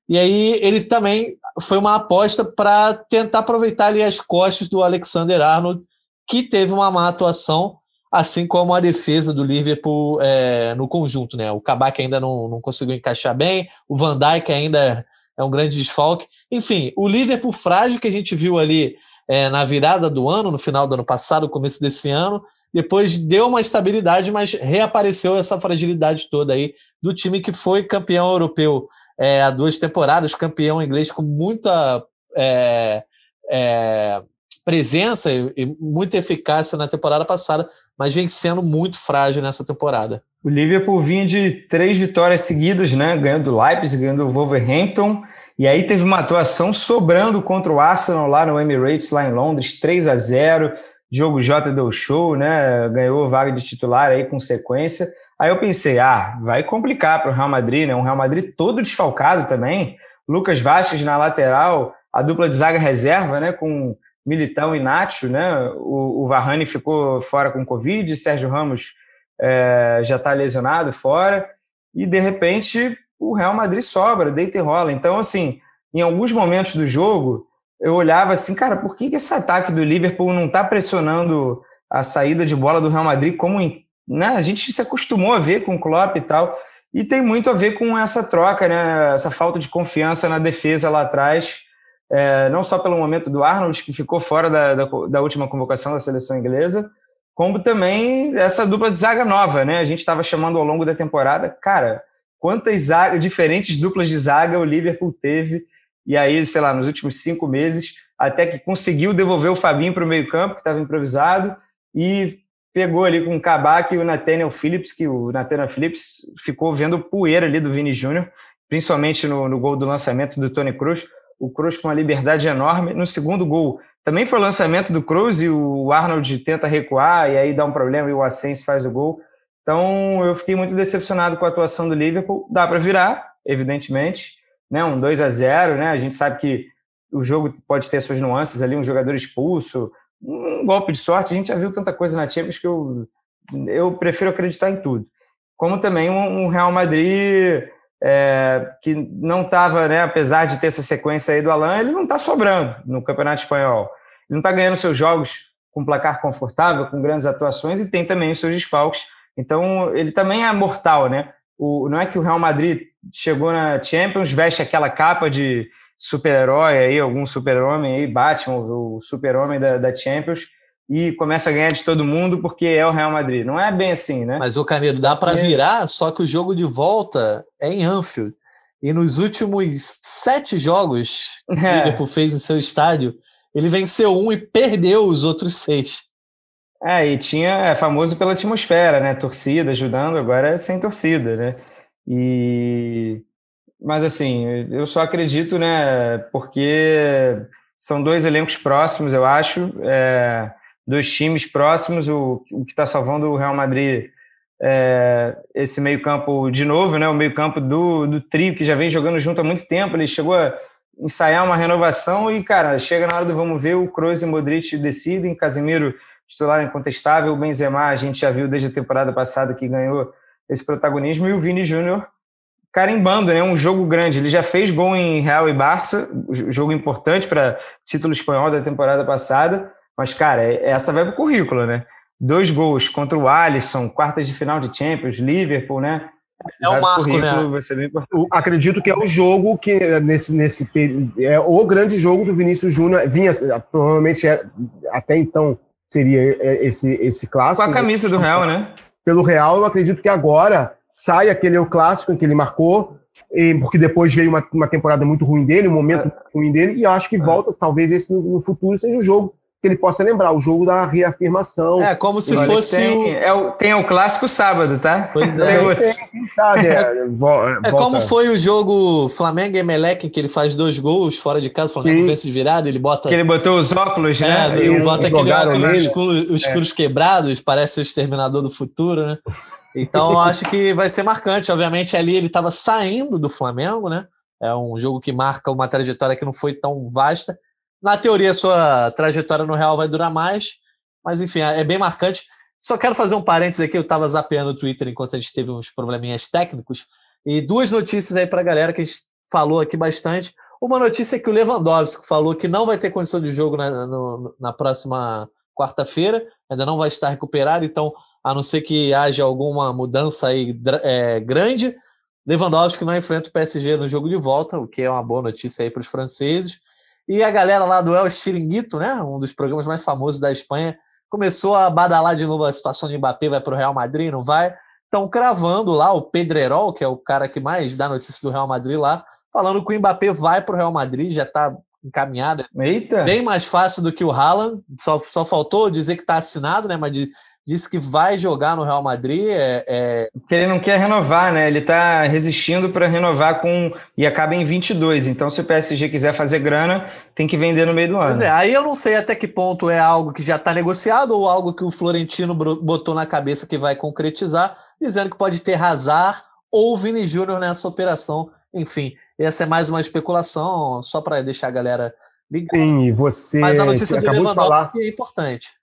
E aí ele também foi uma aposta para tentar aproveitar ali as costas do Alexander Arnold, que teve uma má atuação, assim como a defesa do Liverpool é, no conjunto, né? O Kabak ainda não, não conseguiu encaixar bem, o Van Dijk ainda é um grande desfalque. Enfim, o Liverpool frágil que a gente viu ali é, na virada do ano, no final do ano passado, começo desse ano, depois deu uma estabilidade, mas reapareceu essa fragilidade toda aí do time que foi campeão europeu é, há duas temporadas, campeão inglês com muita é, é, presença e muita eficácia na temporada passada, mas vem sendo muito frágil nessa temporada. O Liverpool vinha de três vitórias seguidas, né? Ganhando o Leipzig, ganhando o Wolverhampton, e aí teve uma atuação sobrando contra o Arsenal lá no Emirates, lá em Londres, 3 a 0 Diogo Jota deu show, né? Ganhou vaga de titular aí com sequência. Aí eu pensei, ah, vai complicar para o Real Madrid, né? Um Real Madrid todo desfalcado também. Lucas Vasquez na lateral, a dupla de zaga reserva, né? Com Militão e Nacho, né? O, o Varane ficou fora com Covid, Sérgio Ramos é, já está lesionado fora, e de repente o Real Madrid sobra, deita e rola. Então, assim, em alguns momentos do jogo, eu olhava assim, cara, por que, que esse ataque do Liverpool não está pressionando a saída de bola do Real Madrid como em, né? a gente se acostumou a ver com o Klopp e tal, e tem muito a ver com essa troca, né? essa falta de confiança na defesa lá atrás, é, não só pelo momento do Arnold, que ficou fora da, da, da última convocação da seleção inglesa, como também essa dupla de zaga nova, né? A gente estava chamando ao longo da temporada, cara, quantas zaga, diferentes duplas de zaga o Liverpool teve. E aí, sei lá, nos últimos cinco meses, até que conseguiu devolver o Fabinho para o meio-campo, que estava improvisado, e pegou ali com o Kabak e o Nathaniel Phillips, que o Nathaniel Phillips ficou vendo poeira ali do Vini Júnior, principalmente no, no gol do lançamento do Tony Cruz. O Cruz com uma liberdade enorme. No segundo gol, também foi o lançamento do Cruz e o Arnold tenta recuar e aí dá um problema e o Asensio faz o gol. Então eu fiquei muito decepcionado com a atuação do Liverpool. Dá para virar, evidentemente, né? Um 2 a 0, né? A gente sabe que o jogo pode ter suas nuances ali, um jogador expulso, um golpe de sorte. A gente já viu tanta coisa na Champions que eu eu prefiro acreditar em tudo. Como também um Real Madrid é, que não estava, né, apesar de ter essa sequência aí do Alan, ele não está sobrando no Campeonato Espanhol. Ele não está ganhando seus jogos com placar confortável, com grandes atuações e tem também os seus desfalques. Então, ele também é mortal, né? O, não é que o Real Madrid chegou na Champions, veste aquela capa de super-herói aí, algum super-homem aí, Batman, o super-homem da, da Champions, e começa a ganhar de todo mundo porque é o Real Madrid. Não é bem assim, né? Mas o Canedo dá para virar, só que o jogo de volta é em Anfield. E nos últimos sete jogos que é. o Liverpool fez em seu estádio, ele venceu um e perdeu os outros seis. É, e tinha é famoso pela atmosfera, né? Torcida ajudando, agora é sem torcida, né? E mas assim, eu só acredito, né? Porque são dois elencos próximos, eu acho. É dos times próximos, o, o que está salvando o Real Madrid é, esse meio-campo de novo, né? O meio-campo do, do trio que já vem jogando junto há muito tempo. Ele chegou a ensaiar uma renovação e, cara, chega na hora do vamos ver, o Kroos e Modric decidem, Casemiro titular incontestável, o Benzema a gente já viu desde a temporada passada que ganhou esse protagonismo e o Vini Júnior carimbando, né? Um jogo grande. Ele já fez gol em Real e Barça, jogo importante para título espanhol da temporada passada. Mas, cara, é, essa vai pro currículo, né? Dois gols contra o Alisson, quartas de final de Champions, Liverpool, né? É o marco, né? Eu acredito que é o jogo que, nesse, nesse é o grande jogo do Vinícius Júnior. Vinha, provavelmente, é, até então, seria esse, esse clássico. Com a camisa do Real, né? Pelo Real, eu acredito que agora sai aquele o clássico em que ele marcou, porque depois veio uma, uma temporada muito ruim dele, um momento é. ruim dele, e eu acho que é. volta, talvez esse no, no futuro seja o jogo que ele possa lembrar, o jogo da reafirmação. É, como se fosse tem, o... É o... Tem o clássico sábado, tá? Pois é. Tem, sabe, é, é como foi o jogo Flamengo e Emelec, que ele faz dois gols fora de casa, o Flamengo vence de virada, ele bota... Que ele botou os óculos, né? É, ele bota aquele óculos escuros, escuros é. quebrados, parece o Exterminador do Futuro, né? Então, acho que vai ser marcante. Obviamente, ali ele estava saindo do Flamengo, né? É um jogo que marca uma trajetória que não foi tão vasta. Na teoria, sua trajetória no Real vai durar mais, mas enfim, é bem marcante. Só quero fazer um parênteses aqui, eu estava zapeando o Twitter enquanto a gente teve uns probleminhas técnicos, e duas notícias aí para a galera que a gente falou aqui bastante. Uma notícia é que o Lewandowski falou que não vai ter condição de jogo na, no, na próxima quarta-feira, ainda não vai estar recuperado, então, a não ser que haja alguma mudança aí é, grande, Lewandowski não enfrenta o PSG no jogo de volta, o que é uma boa notícia aí para os franceses. E a galera lá do El Chiringuito, né, um dos programas mais famosos da Espanha, começou a badalar de novo a situação de Mbappé, vai para o Real Madrid, não vai? Estão cravando lá o Pedrerol, que é o cara que mais dá notícia do Real Madrid lá, falando que o Mbappé vai para o Real Madrid, já está encaminhado. Eita. Bem mais fácil do que o Haaland, só, só faltou dizer que está assinado, né, mas de, disse que vai jogar no Real Madrid. É, é... Porque ele não quer renovar, né? Ele está resistindo para renovar com. e acaba em 22. Então, se o PSG quiser fazer grana, tem que vender no meio do ano. Pois é, aí eu não sei até que ponto é algo que já está negociado ou algo que o Florentino botou na cabeça que vai concretizar, dizendo que pode ter Hazard ou Vini Júnior nessa operação. Enfim, essa é mais uma especulação, só para deixar a galera ligada. Sim, você. Mas a notícia do Lewandowski é importante.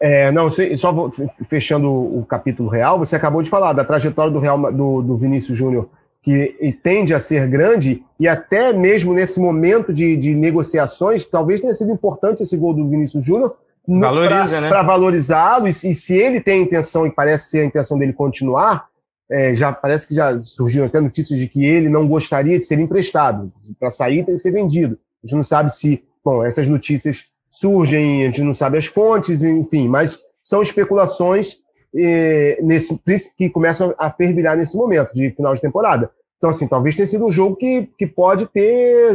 É, não, só vou, fechando o capítulo real, você acabou de falar da trajetória do, Real, do, do Vinícius Júnior, que tende a ser grande, e até mesmo nesse momento de, de negociações, talvez tenha sido importante esse gol do Vinícius Júnior Valoriza, né? Para valorizá-lo, e, e, se ele tem a intenção, e parece ser a intenção dele continuar, é, já parece que já surgiram até notícias de que ele não gostaria de ser emprestado. Para sair tem que ser vendido. A gente não sabe se, bom, essas notícias surgem, a gente não sabe as fontes, enfim, mas são especulações eh, nesse, que começam a fervilhar nesse momento de final de temporada. Então, assim, talvez tenha sido um jogo que, que pode ter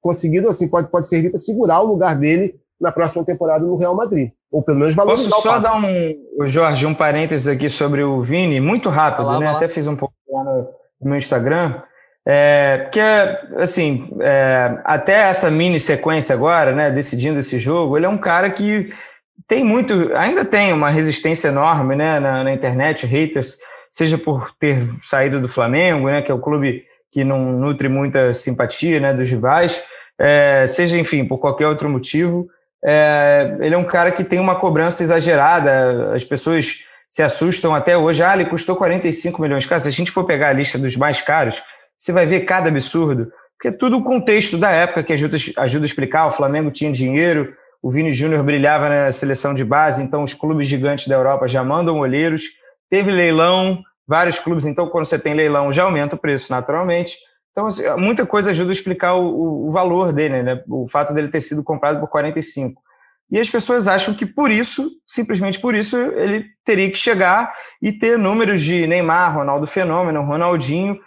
conseguido, assim, pode, pode servir para segurar o lugar dele na próxima temporada no Real Madrid. Ou pelo menos valorizar Posso só dar um, Jorge, um parênteses aqui sobre o Vini, muito rápido, lá, né? Até fiz um pouco lá no, no meu Instagram. É, porque, assim, é, até essa mini sequência agora, né, decidindo esse jogo, ele é um cara que tem muito, ainda tem uma resistência enorme, né, na, na internet, haters, seja por ter saído do Flamengo, né, que é o clube que não nutre muita simpatia, né, dos rivais, é, seja, enfim, por qualquer outro motivo, é, ele é um cara que tem uma cobrança exagerada, as pessoas se assustam até hoje, ah, ele custou 45 milhões. Cara, se a gente for pegar a lista dos mais caros, você vai ver cada absurdo, porque é tudo o contexto da época que ajuda, ajuda a explicar. O Flamengo tinha dinheiro, o Vini Júnior brilhava na seleção de base, então os clubes gigantes da Europa já mandam olheiros. Teve leilão, vários clubes, então quando você tem leilão já aumenta o preço naturalmente. Então, assim, muita coisa ajuda a explicar o, o, valor dele, né? o fato dele ter sido comprado por 45. E as pessoas acham que por isso, simplesmente por isso, ele teria que chegar e ter números de Neymar, Ronaldo Fenômeno, Ronaldinho,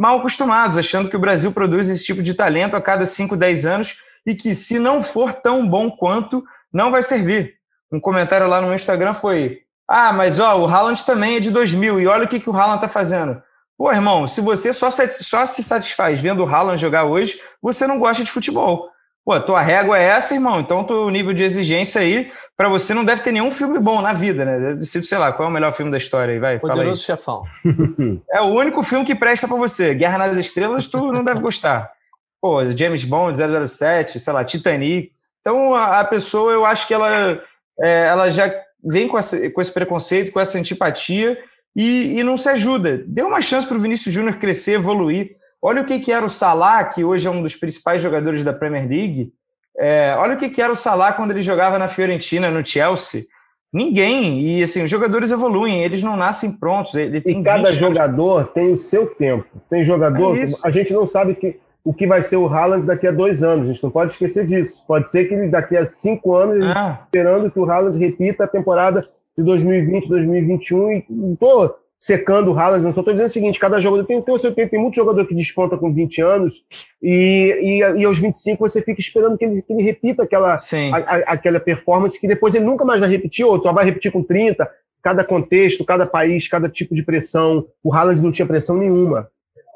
mal acostumados, achando que o Brasil produz esse tipo de talento a cada 5, 10 anos e que, se não for tão bom quanto, não vai servir. Um comentário lá no meu Instagram foi: Ah, mas ó, o Haaland também é de 2000 e olha o que, que o Haaland está fazendo. Pô, irmão, se você só se, só se satisfaz vendo o Haaland jogar hoje, você não gosta de futebol. Pô, tua régua é essa, irmão, então o nível de exigência aí, para você não deve ter nenhum filme bom na vida, né? Deve ser, sei lá, qual é o melhor filme da história aí, vai? Poderoso Chefão. É o único filme que presta para você. Guerra nas Estrelas, tu não deve gostar. Pô, James Bond, 007, sei lá, Titanic. Então, a, a pessoa, eu acho que ela, é, ela já vem com, essa, com esse preconceito, com essa antipatia e, e não se ajuda. Dê uma chance para o Vinícius Júnior crescer, evoluir. Olha o que, que era o Salah, que hoje é um dos principais jogadores da Premier League. É, olha o que, que era o Salah quando ele jogava na Fiorentina, no Chelsea. Ninguém. E assim, os jogadores evoluem, eles não nascem prontos. Ele tem e cada jogador anos. tem o seu tempo. Tem jogador, é a gente não sabe que, o que vai ser o Haaland daqui a dois anos. A gente não pode esquecer disso. Pode ser que ele, daqui a cinco anos, ah. esperando que o Haaland repita a temporada de 2020, 2021. E estou secando o Haaland, não só estou dizendo o seguinte: cada jogador tem, tem o seu tempo, tem muito jogador que desponta com 20 anos, e, e, e aos 25 você fica esperando que ele, que ele repita aquela, a, a, aquela performance que depois ele nunca mais vai repetir, ou só vai repetir com 30. Cada contexto, cada país, cada tipo de pressão. O Haaland não tinha pressão nenhuma.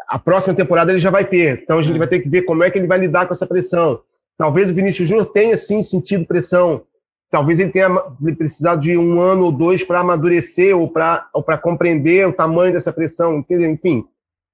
A próxima temporada ele já vai ter. Então a gente vai ter que ver como é que ele vai lidar com essa pressão. Talvez o Vinícius Júnior tenha sim sentido pressão, talvez ele tenha precisado de um ano ou dois para amadurecer ou para ou compreender o tamanho dessa pressão, enfim.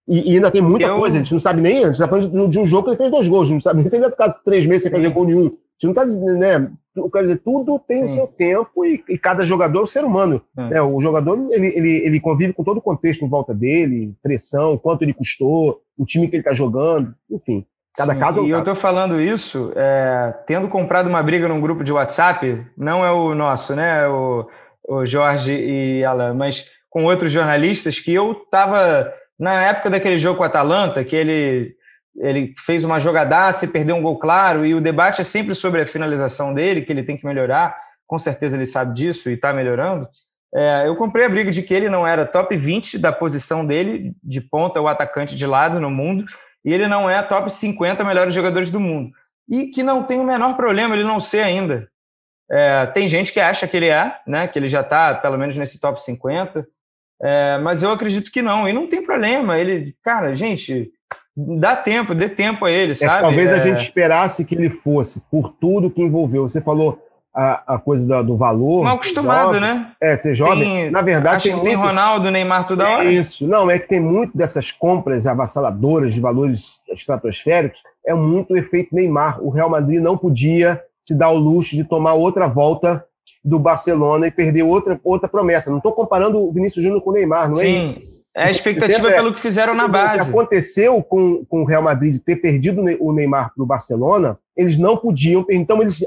E, e ainda tem muita eu... coisa, a gente não sabe nem, a gente está falando de, de, um jogo que ele fez dois gols, a gente não sabe nem se ele vai ficar três meses sem fazer gol nenhum. A gente não está dizendo, né? Quer dizer, tudo tem Sim. o seu tempo e, e, cada jogador é um ser humano. É. Né? O jogador ele, ele, ele convive com todo o contexto em volta dele, pressão, quanto ele custou, o time que ele está jogando, enfim. Cada Sim, caso é um E caso. eu estou falando isso é, tendo comprado uma briga num grupo de WhatsApp, não é o nosso, né? O, o Jorge e Alan, mas com outros jornalistas que eu estava na época daquele jogo com o Atalanta, que ele, ele fez uma jogadaça e perdeu um gol claro, e o debate é sempre sobre a finalização dele, que ele tem que melhorar. Com certeza ele sabe disso e está melhorando. É, eu comprei a briga de que ele não era top 20 da posição dele, de ponta ou atacante de lado no mundo, e ele não é top 50 melhores jogadores do mundo. E que não tem o menor problema ele não ser ainda. É, tem gente que acha que ele é, né, que ele já está pelo menos nesse top 50, é, mas eu acredito que não. E não tem problema. Ele, cara, gente, dá tempo, dê tempo a ele, é, sabe? talvez a é. gente esperasse que ele fosse, por tudo que envolveu. Você falou a, a coisa do, do valor. Mal acostumado, jovem, né? É, ser jovem. Tem, Na verdade, tem, tem. Ronaldo, Neymar toda é hora. Isso. Não, é que tem muito dessas compras avassaladoras de valores estratosféricos, é muito o efeito Neymar. O Real Madrid não podia se dar o luxo de tomar outra volta do Barcelona e perder outra, outra promessa. Não estou comparando o Vinícius Júnior com o Neymar, não é Sim. isso? É a expectativa é, pelo que fizeram na base. O que aconteceu com, com o Real Madrid de ter perdido o Neymar para o Barcelona, eles não podiam. Então, eles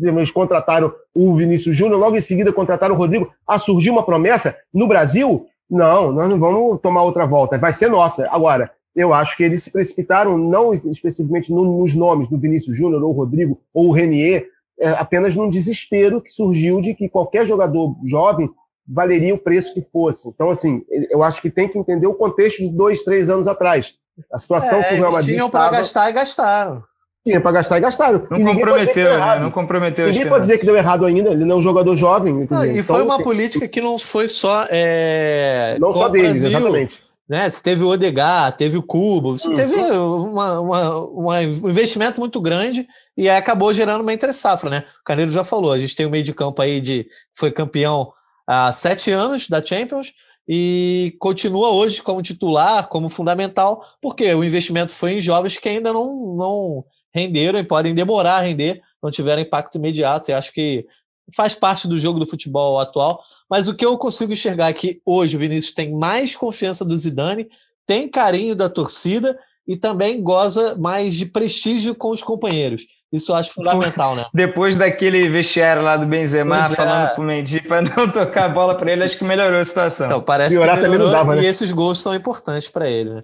eles contrataram o Vinícius Júnior, logo em seguida contrataram o Rodrigo. Ah, surgiu uma promessa no Brasil? Não, nós não vamos tomar outra volta, vai ser nossa. Agora, eu acho que eles se precipitaram, não especificamente nos nomes do Vinícius Júnior, ou Rodrigo, ou o Renier, é, apenas num desespero que surgiu de que qualquer jogador jovem valeria o preço que fosse. Então, assim, eu acho que tem que entender o contexto de dois, três anos atrás. A situação é, que o Real Madrid tinham para gastar e gastaram. Tinha para gastar e gastaram. Não comprometeu, né? Não comprometeu. Ninguém pode dizer que deu errado ainda. Ele não é um jogador jovem. Não, e foi então, uma assim, política que não foi só. É, não só deles, Brasil, exatamente. Né? Você teve o Odegar, teve o Cubo, você uhum. teve uma, uma, uma, um investimento muito grande e aí acabou gerando uma entre-safra, né? O Caneiro já falou, a gente tem um meio de campo aí de foi campeão há sete anos da Champions e continua hoje como titular, como fundamental, porque o investimento foi em jovens que ainda não, não renderam e podem demorar a render, não tiveram impacto imediato. E acho que faz parte do jogo do futebol atual. Mas o que eu consigo enxergar é que hoje o Vinícius tem mais confiança do Zidane, tem carinho da torcida e também goza mais de prestígio com os companheiros. Isso eu acho fundamental, né? Depois daquele vestiário lá do Benzema falando é. com o Mendy para não tocar a bola para ele, acho que melhorou a situação. Então, parece Piorar que melhorou dava, né? e esses gols são importantes para ele, né?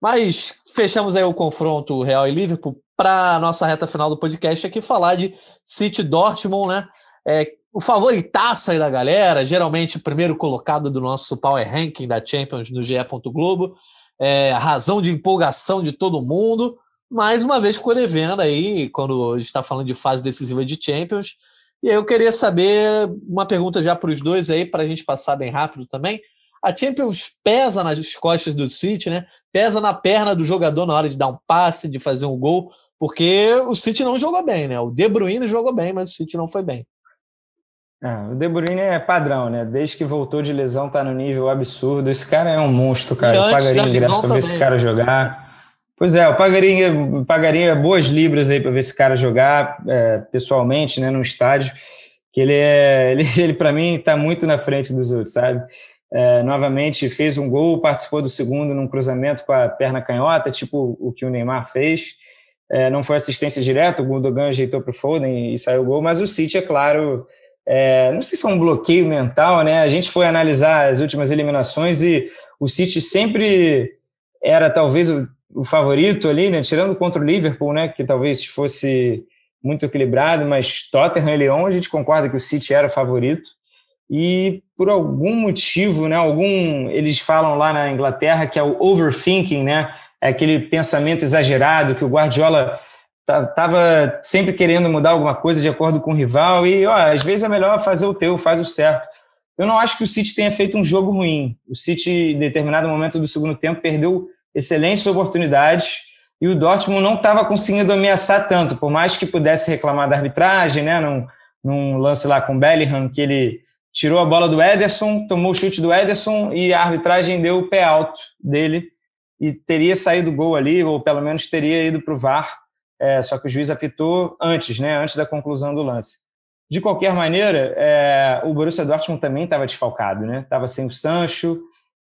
Mas fechamos aí o confronto Real e Liverpool para a nossa reta final do podcast aqui falar de City Dortmund, né? É, o favoritaço aí da galera, geralmente o primeiro colocado do nosso Power Ranking da Champions no GE. Globo, é, razão de empolgação de todo mundo. Mais uma vez ficou devendo aí, quando a gente está falando de fase decisiva de Champions. E aí eu queria saber uma pergunta já para os dois aí, para a gente passar bem rápido também. A Champions pesa nas costas do City, né? Pesa na perna do jogador na hora de dar um passe, de fazer um gol. Porque o City não jogou bem, né? O De Bruyne jogou bem, mas o City não foi bem. Ah, o De Bruyne é padrão, né? Desde que voltou de lesão, tá no nível absurdo. Esse cara é um monstro, cara. Eu pagaria ingresso para ver esse cara jogar. Pois é, eu pagaria, pagaria boas libras aí para ver esse cara jogar é, pessoalmente, né, no estádio. Que ele é, ele, ele para mim está muito na frente dos outros, sabe? É, novamente fez um gol, participou do segundo num cruzamento com a perna canhota, tipo o que o Neymar fez. É, não foi assistência direta, o Gundogan ajeitou para o Foden e saiu o gol, mas o City, é claro, é, não sei se é um bloqueio mental, né? A gente foi analisar as últimas eliminações e o City sempre era talvez o, o favorito ali, né? Tirando contra o Liverpool, né? Que talvez fosse muito equilibrado, mas Tottenham e Lyon a gente concorda que o City era o favorito e por algum motivo, né? Algum eles falam lá na Inglaterra que é o overthinking, né? É aquele pensamento exagerado que o Guardiola estava sempre querendo mudar alguma coisa de acordo com o rival e ó, às vezes é melhor fazer o teu, faz o certo. Eu não acho que o City tenha feito um jogo ruim. O City, em determinado momento do segundo tempo, perdeu excelentes oportunidades e o Dortmund não estava conseguindo ameaçar tanto, por mais que pudesse reclamar da arbitragem, né, num, num lance lá com o Bellingham, que ele tirou a bola do Ederson, tomou o chute do Ederson e a arbitragem deu o pé alto dele e teria saído gol ali, ou pelo menos teria ido para o VAR, é, só que o juiz apitou antes, né, antes da conclusão do lance. De qualquer maneira, é, o Borussia Dortmund também estava desfalcado, né? Estava sem o Sancho,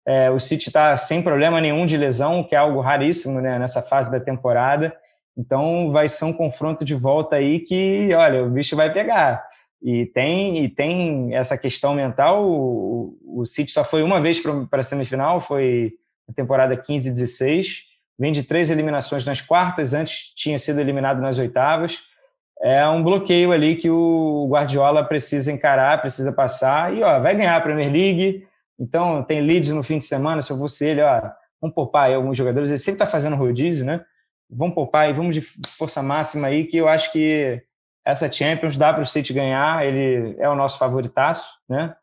é, o City está sem problema nenhum de lesão, que é algo raríssimo né, nessa fase da temporada. Então vai ser um confronto de volta aí que, olha, o bicho vai pegar. E tem, e tem essa questão mental. O, o City só foi uma vez para a semifinal, foi na temporada 15 e 16. Vem de três eliminações nas quartas, antes tinha sido eliminado nas oitavas. É um bloqueio ali que o Guardiola precisa encarar, precisa passar. E ó, vai ganhar a Premier League. Então, tem Leeds no fim de semana. Se eu fosse ele, ó, vamos poupar aí alguns jogadores. Ele sempre está fazendo rodízio, né? Vamos poupar e vamos de força máxima aí, que eu acho que essa Champions dá para o City ganhar. Ele é o nosso favoritaço, né?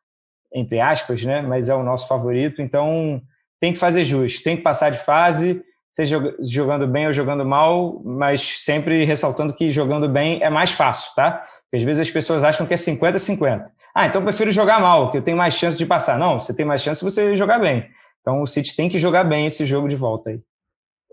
Entre aspas, né? Mas é o nosso favorito. Então, tem que fazer jus, tem que passar de fase, seja jogando bem ou jogando mal, mas sempre ressaltando que jogando bem é mais fácil, tá? Porque às vezes as pessoas acham que é 50-50. Ah, então eu prefiro jogar mal, que eu tenho mais chance de passar. Não, você tem mais chance se você jogar bem. Então o City tem que jogar bem esse jogo de volta aí.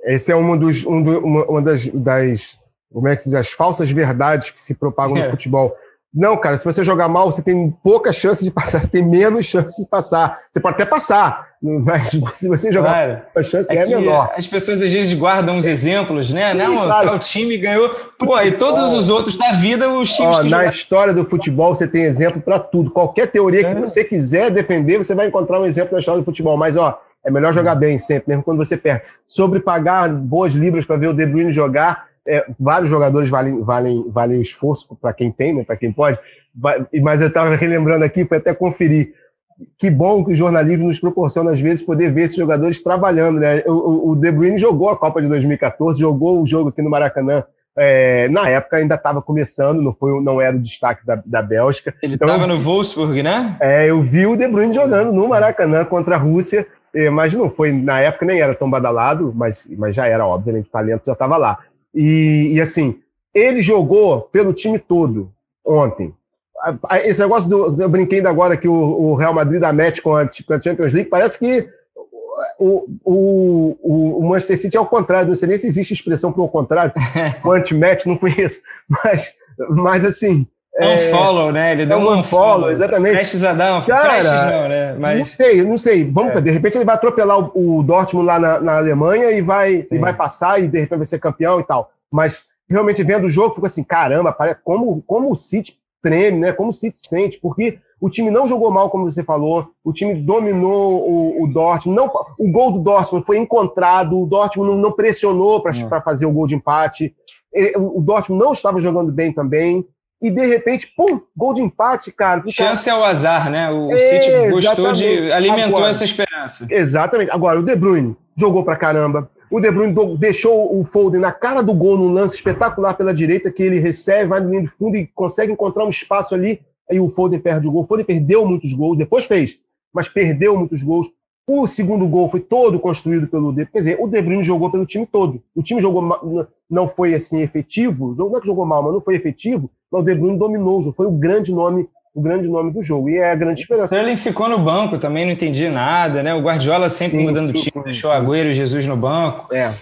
Esse é uma, dos, um do, uma, uma das, das, como é que se diz, as falsas verdades que se propagam é. no futebol. Não, cara, se você jogar mal, você tem pouca chance de passar, você tem menos chance de passar. Você pode até passar, mas se você jogar, claro. a chance é, é menor. As pessoas às vezes guardam uns exemplos, né? Sim, não, claro. tal time ganhou. Pô, e todos os outros da vida, os times Ó, que Na jogaram... história do futebol, você tem exemplo para tudo. Qualquer teoria é. que você quiser defender, você vai encontrar um exemplo na história do futebol. Mas, ó, é melhor jogar bem sempre, mesmo quando você perde. Sobre pagar boas libras para ver o De Bruyne jogar, é, vários jogadores valem, valem, valem esforço para quem tem, né, para quem pode. Mas eu estava relembrando aqui, foi até conferir. que bom que o jornalismo nos proporciona, às vezes, poder ver esses jogadores trabalhando. Né? O, o De Bruyne jogou a Copa de 2014, jogou o jogo aqui no Maracanã. É, na época ainda estava começando, não, foi, não era o destaque da, da Bélgica. Ele estava então, no Wolfsburg, né? É, eu vi o De Bruyne jogando no Maracanã contra a Rússia, é, mas não foi, na época nem era tão badalado, mas, mas já era, obviamente, o talento já estava lá. E, e assim, ele jogou pelo time todo ontem. Esse negócio do. Eu brinquei ainda agora que o, o Real Madrid da match com a, com a, Champions League, parece que o, o, o, Manchester City é o contrário. Não sei nem se existe expressão para o contrário. o anti-match, não conheço. Mas, mas assim. É, follow, né? Ele deu é um follow, exatamente. Prestes a dar um Cara, prestes não, né? Mas... Não sei, não sei. Vamos é. ver. De repente ele vai atropelar o, o Dortmund lá na, na Alemanha e vai, e vai passar e de repente vai ser campeão e tal. Mas realmente vendo o jogo, fico assim, caramba, como, como o City treme, né? Como o City sente, porque o time não jogou mal, como você falou, o time dominou o, o Dortmund, não, o gol do Dortmund foi encontrado, o Dortmund não, não pressionou para é. fazer o gol de empate, o Dortmund não estava jogando bem também, e de repente, pum, gol de empate, cara. Chance ao azar, né? O é, City gostou de. alimentou Agora, essa esperança. Exatamente. Agora, o De Bruyne jogou para caramba. O De Bruyne deixou o Foden na cara do gol num lance espetacular pela direita, que ele recebe, vai no linha de fundo e consegue encontrar um espaço ali. Aí o Foden perde o gol. O Foden perdeu muitos gols, depois fez, mas perdeu muitos gols. O segundo gol foi todo construído pelo De Quer dizer, o De Bruyne jogou pelo time todo. O time jogou não foi assim efetivo, não é que jogou mal, mas não foi efetivo, mas o De Bruyne dominou o jogo. Foi o grande nome o grande nome do jogo. E é a grande esperança. Ele ficou no banco também, não entendi nada, né? O Guardiola sempre sim, mudando sim, time, sim, deixou Agüero e Jesus no banco. É.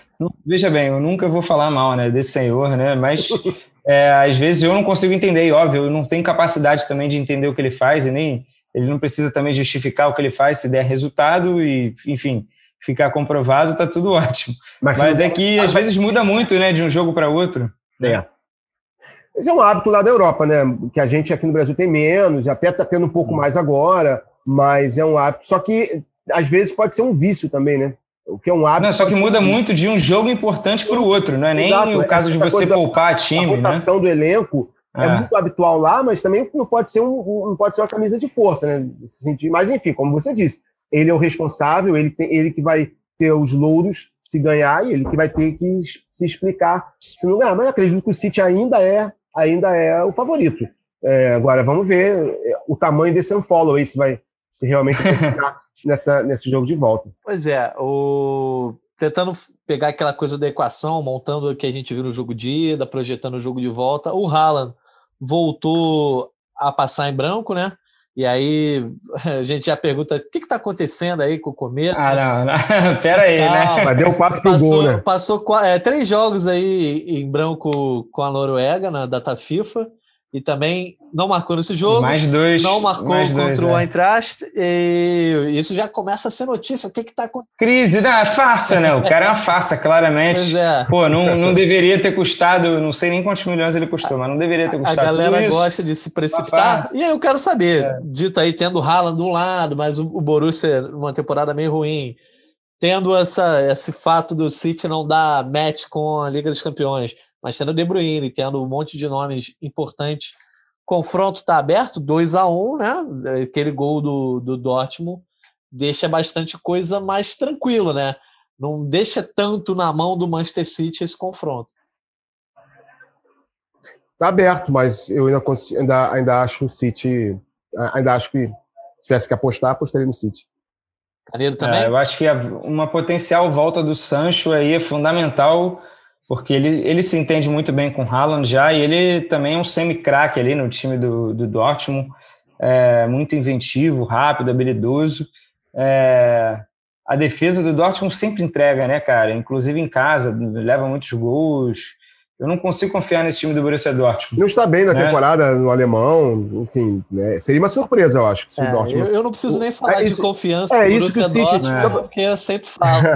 Veja bem, eu nunca vou falar mal né, desse senhor, né? Mas é, às vezes eu não consigo entender, e óbvio, eu não tenho capacidade também de entender o que ele faz, e nem ele não precisa também justificar o que ele faz se der resultado, e enfim, ficar comprovado, tá tudo ótimo. Mas, Mas é que às vezes muda muito, né, de um jogo para outro. É. Esse é um hábito lá da Europa, né? Que a gente aqui no Brasil tem menos, até está tendo um pouco mais agora, mas é um hábito. Só que às vezes pode ser um vício também, né? O que é um hábito. Não, só que muda muito de um jogo importante para o outro, não é nem Exato, o caso de você poupar time. A né? rotação né? do elenco é. é. muito habitual lá, mas também não pode ser um, não pode ser uma camisa de força, né? Mas enfim, como você disse, ele é o responsável, ele, tem, ele que vai ter os louros se ganhar e ele que vai ter que se explicar se não ganhar. Mas acredito que o City ainda é ainda é o favorito. É, agora, vamos ver é, o tamanho desse unfollow aí, se vai se realmente ficar nessa, nesse jogo de volta. Pois é, o... tentando pegar aquela coisa da equação, montando o que a gente viu no jogo de ida, projetando o jogo de volta, o Haaland voltou a passar em branco, né? E aí a gente já pergunta o que está acontecendo aí com o Cometa? Ah, não, não. pera aí, né? Mas deu passo pro passou, gol, né? Passou é, três jogos aí em branco com a Noruega na data FIFA e também não marcou nesse jogo. Mais dois. Não marcou contra o é. Eintracht. E isso já começa a ser notícia. O que está acontecendo? Crise, não, é farsa, né? O cara é uma farsa, claramente. Pois é. Pô, não, não deveria ter custado, não sei nem quantos milhões ele custou, mas não deveria ter custado. A galera gosta de se precipitar. E aí eu quero saber, é. dito aí, tendo o Haaland de um lado, mas o, o Borussia uma temporada meio ruim, tendo essa, esse fato do City não dar match com a Liga dos Campeões mas tendo o De Bruyne, tendo um monte de nomes importantes, confronto está aberto, 2 a 1 um, né? Aquele gol do, do Dortmund deixa bastante coisa mais tranquila, né? Não deixa tanto na mão do Manchester City esse confronto. Está aberto, mas eu ainda, ainda, ainda acho o City. Ainda acho que se tivesse que apostar, apostaria no City. Caneiro também? É, eu acho que uma potencial volta do Sancho aí é fundamental porque ele, ele se entende muito bem com o Haaland já, e ele também é um semi-craque ali no time do, do Dortmund, é, muito inventivo, rápido, habilidoso. É, a defesa do Dortmund sempre entrega, né, cara? Inclusive em casa, leva muitos gols. Eu não consigo confiar nesse time do Borussia Dortmund. Não está bem na né? temporada no alemão, enfim, né? seria uma surpresa, eu acho. Se é, o Dortmund... eu, eu, não preciso nem falar é, de confiança. É isso que o City, Dortmund, porque eu sempre falo.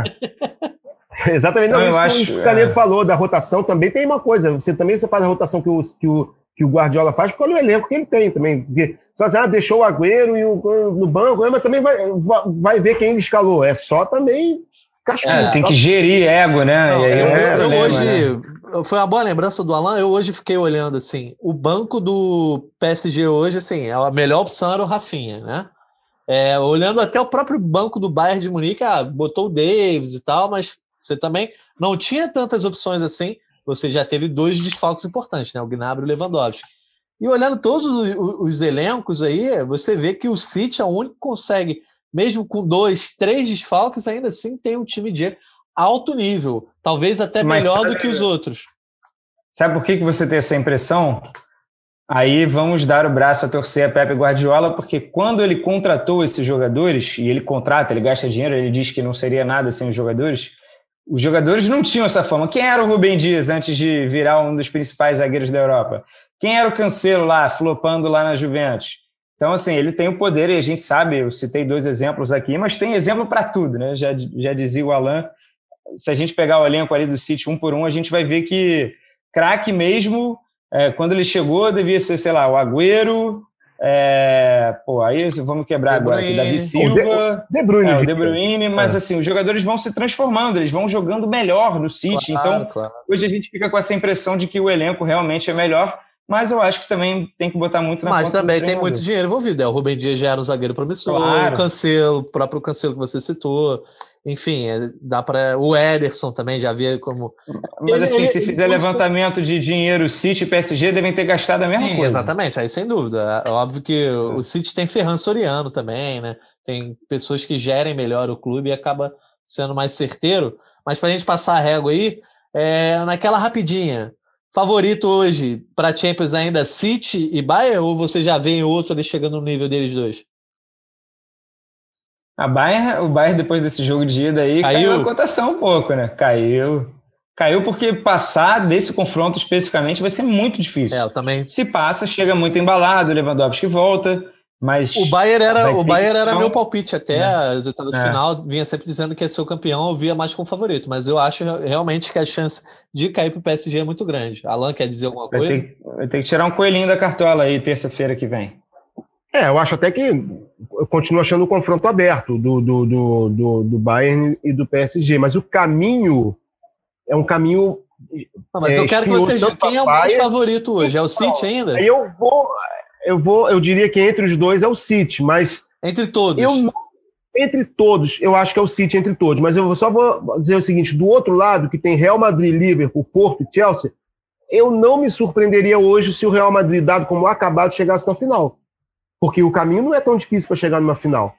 Exatamente. Não, então, isso que o Canedo é. falou da rotação também tem uma coisa. Você também você faz a rotação que o, que o, que o Guardiola faz, porque olha o elenco que ele tem também. Porque só assim, ah, deixou o Agüero e o, no banco, mas também vai, vai ver quem ele escalou. É só também É, tem que gerir ego, né? Não, eu, é, eu, eu hoje. Né? Foi uma boa lembrança do Alan. Eu hoje fiquei olhando assim. O banco do PSG hoje, assim, a melhor opção era o Rafinha, né? É, olhando até o próprio banco do Bayern de Munique, ah, botou o Davis e tal, mas você também não tinha tantas opções assim. Você já teve dois desfalques importantes, né? O Gnabry e o Lewandowski. E olhando todos os, os, elencos aí, você vê que o City é o único que consegue, mesmo com dois, três desfalques, ainda assim tem um time de alto nível. Talvez até Mas melhor sabe, do que os outros. Sabe por que, que você tem essa impressão? Aí vamos dar o braço a torcer a Pepe Guardiola, porque quando ele contratou esses jogadores, e ele contrata, ele gasta dinheiro, ele diz que não seria nada sem os jogadores, os jogadores não tinham essa fama. Quem era o Rubem Dias antes de virar um dos principais zagueiros da Europa? Quem era o Cancelo lá, flopando lá na Juventus? Então, assim, ele tem o poder e a gente sabe, eu citei dois exemplos aqui, mas tem exemplo para tudo, né? Já, já dizia o Alain, se a gente pegar o elenco ali do City um por um, a gente vai ver que craque mesmo, é, quando ele chegou, devia ser, sei lá, o Agüero, é, pô, aí vamos quebrar agora aqui. Davi Silva, De, de Bruyne, é, o De Bruyne, mas é. assim, os jogadores vão se transformando, eles vão jogando melhor no City. Claro, então, claro. hoje a gente fica com essa impressão de que o elenco realmente é melhor, mas eu acho que também tem que botar muito na Mas também tem muito dinheiro envolvido. É, o Rubem Dias já era um zagueiro promissor, claro. o Cancelo, o próprio Cancelo que você citou. Enfim, é, dá para o Ederson também já havia como. Mas ele, assim, ele, se fizer levantamento de dinheiro, City e PSG devem ter gastado a mesma Sim, coisa. Exatamente, aí sem dúvida. É óbvio que é. o City tem Ferran Soriano também, né? Tem pessoas que gerem melhor o clube e acaba sendo mais certeiro. Mas para a gente passar a régua aí, é, naquela rapidinha, favorito hoje para Champions ainda City e Bayern ou você já vê outro ali chegando no nível deles dois? A Bayern, o Bayern, depois desse jogo de ida aí, caiu, caiu a cotação um pouco, né? Caiu. Caiu porque passar desse confronto especificamente vai ser muito difícil. É, eu também. Se passa, chega muito embalado, Lewandowski volta, mas... O Bayern era, o Bayern era meu palpite até, é. resultado é. final, vinha sempre dizendo que ia ser o campeão, eu via mais como favorito, mas eu acho realmente que a chance de cair para o PSG é muito grande. Alan, quer dizer alguma coisa? Ter, vai ter que tirar um coelhinho da cartola aí terça-feira que vem. É, eu acho até que eu continuo achando o confronto aberto do, do, do, do, do Bayern e do PSG, mas o caminho é um caminho. Não, mas é, eu quero que você diga quem é o mais favorito hoje. É o City ainda? Eu vou, eu vou, eu diria que entre os dois é o City, mas. Entre todos. Eu, entre todos, eu acho que é o City entre todos, mas eu só vou dizer o seguinte: do outro lado, que tem Real Madrid, Liverpool, Porto e Chelsea, eu não me surpreenderia hoje se o Real Madrid, dado como acabado, chegasse na final. Porque o caminho não é tão difícil para chegar numa final.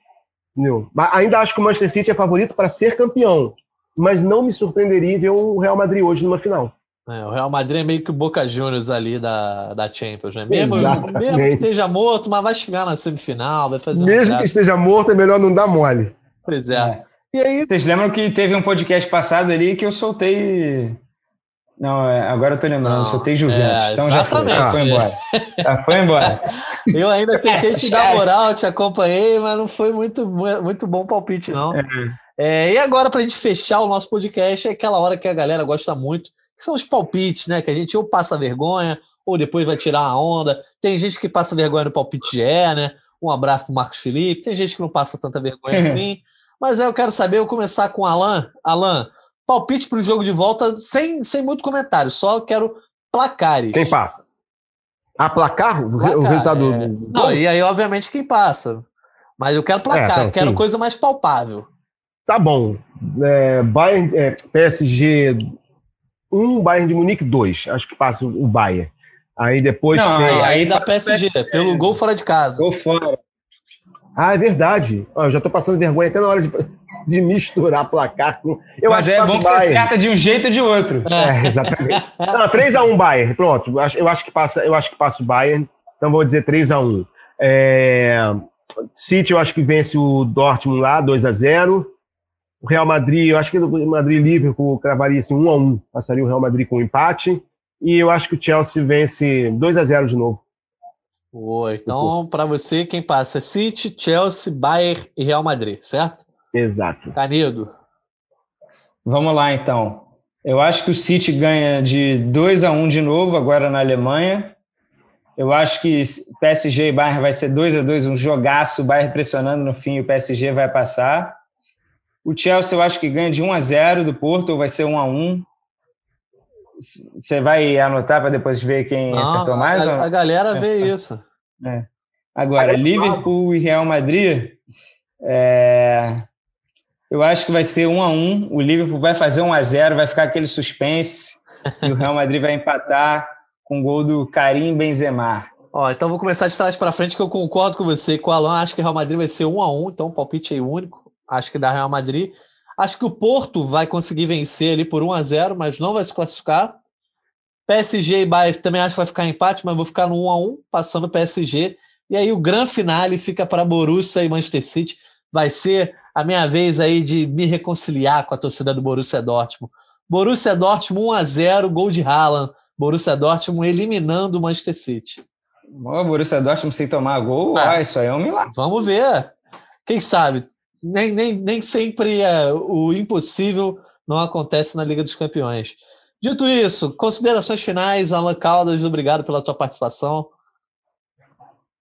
Entendeu? Mas ainda acho que o Manchester City é favorito para ser campeão. Mas não me surpreenderia ver o Real Madrid hoje numa final. É, o Real Madrid é meio que o Boca Juniors ali da, da Champions, né? Mesmo, mesmo que esteja morto, mas vai chegar na semifinal, vai fazer Mesmo que esteja morto, é melhor não dar mole. Pois é. é. E aí... Vocês lembram que teve um podcast passado ali que eu soltei não, é, agora eu tô lembrando, não, soltei Juventus. É, então já foi, já foi embora. Já foi embora. Eu ainda tentei te dar moral, te acompanhei, mas não foi muito, muito bom palpite, não. É. É, e agora, para a gente fechar o nosso podcast, é aquela hora que a galera gosta muito, que são os palpites, né? Que a gente ou passa vergonha, ou depois vai tirar a onda. Tem gente que passa vergonha no palpite GE, né? Um abraço pro Marcos Felipe. Tem gente que não passa tanta vergonha assim. Mas aí eu quero saber, eu começar com o Alan. Alan, palpite para o jogo de volta sem, sem muito comentário, só quero placares. Quem passa? A placar? placar o resultado é... do. Não, e aí, obviamente, quem passa. Mas eu quero placar, é, então, quero sim. coisa mais palpável. Tá bom. É, Bayern, é, PSG 1, Bayern de Munique 2. Acho que passa o Bayern. Aí depois. Não, tem... aí, aí dá PSG, PSG, pelo gol fora de casa. Gol fora. Ah, é verdade. eu já tô passando vergonha até na hora de de misturar placar com. Eu Mas acho é bom que você acerta de um jeito ou de outro. É, exatamente. Não, 3x1 Bayern, pronto. Eu acho que passa, eu acho que passa o Bayern, então vou dizer 3x1. É... City, eu acho que vence o Dortmund lá, 2x0. O Real Madrid, eu acho que o Madrid Liverpool cravaria assim 1x1, passaria o Real Madrid com um empate. E eu acho que o Chelsea vence 2x0 de novo. Boa, então para você quem passa é City, Chelsea, Bayern e Real Madrid, certo? Exato. Canedo. Vamos lá, então. Eu acho que o City ganha de 2 a 1 de novo, agora na Alemanha. Eu acho que PSG e Bayern vai ser 2 a 2 um jogaço, o Bayern pressionando no fim e o PSG vai passar. O Chelsea eu acho que ganha de 1 a 0 do Porto, ou vai ser 1 a 1 Você vai anotar para depois ver quem Não, acertou mais? A, a galera vê isso. É. Agora, Liverpool e Real Madrid, É... Eu acho que vai ser um a um. O Liverpool vai fazer um a zero, vai ficar aquele suspense e o Real Madrid vai empatar com o gol do Karim Benzema. Ó, então vou começar de trás para frente que eu concordo com você, com o Alan. Acho que o Real Madrid vai ser um a um, então palpite aí único. Acho que dá Real Madrid. Acho que o Porto vai conseguir vencer ali por 1 a 0, mas não vai se classificar. PSG e Bayern também acho que vai ficar empate, mas vou ficar no 1 a 1, passando o PSG. E aí o grande finale fica para Borussia e Manchester City. Vai ser a minha vez aí de me reconciliar com a torcida do Borussia Dortmund. Borussia Dortmund 1 a 0, gol de Haaland. Borussia Dortmund eliminando o Manchester City. O Borussia Dortmund sem tomar gol, ah, ah, isso aí é um milagre. Vamos ver. Quem sabe? Nem, nem, nem sempre é, o impossível não acontece na Liga dos Campeões. Dito isso, considerações finais, Alan Caldas, obrigado pela tua participação.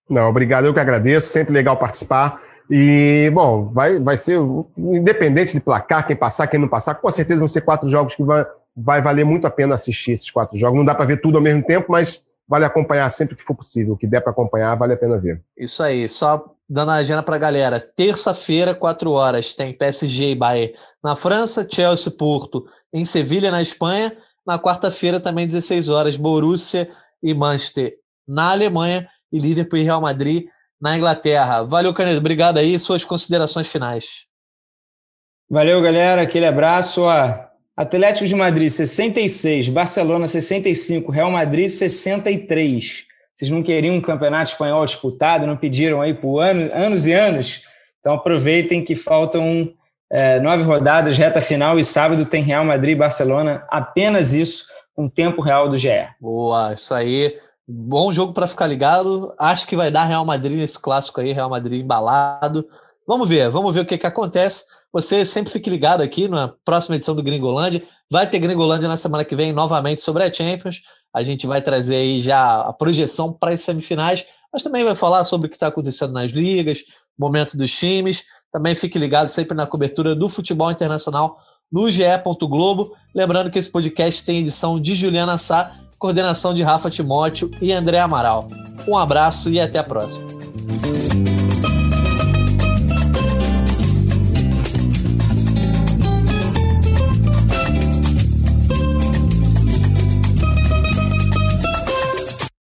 Não, obrigado, eu que agradeço, sempre legal participar. E, bom, vai, vai ser, independente de placar, quem passar, quem não passar, com certeza vão ser quatro jogos que vai, vai valer muito a pena assistir esses quatro jogos. Não dá para ver tudo ao mesmo tempo, mas vale acompanhar sempre que for possível. O que der para acompanhar, vale a pena ver. Isso aí, só dando a agenda para a galera. Terça-feira, quatro horas, tem PSG e Bayern na França, Chelsea Porto em Sevilha, na Espanha. Na quarta-feira, também 16 horas, Borussia e Manchester na Alemanha e Liverpool e Real Madrid na Inglaterra. Valeu, Canedo. Obrigado aí. Suas considerações finais. Valeu, galera. Aquele abraço. Ó. Atlético de Madrid, 66. Barcelona, 65. Real Madrid, 63. Vocês não queriam um campeonato espanhol disputado, não pediram aí por anos, anos e anos? Então aproveitem que faltam é, nove rodadas, reta final, e sábado tem Real Madrid e Barcelona. Apenas isso, com um tempo real do GE. Boa, isso aí. Bom jogo para ficar ligado. Acho que vai dar Real Madrid nesse clássico aí, Real Madrid embalado. Vamos ver, vamos ver o que, que acontece. Você sempre fique ligado aqui na próxima edição do Gringolândia. Vai ter Gringolândia na semana que vem novamente sobre a Champions. A gente vai trazer aí já a projeção para as semifinais, mas também vai falar sobre o que está acontecendo nas ligas, momento dos times. Também fique ligado sempre na cobertura do futebol internacional no GE. Globo. Lembrando que esse podcast tem edição de Juliana Sá coordenação de Rafa Timóteo e André Amaral. Um abraço e até a próxima.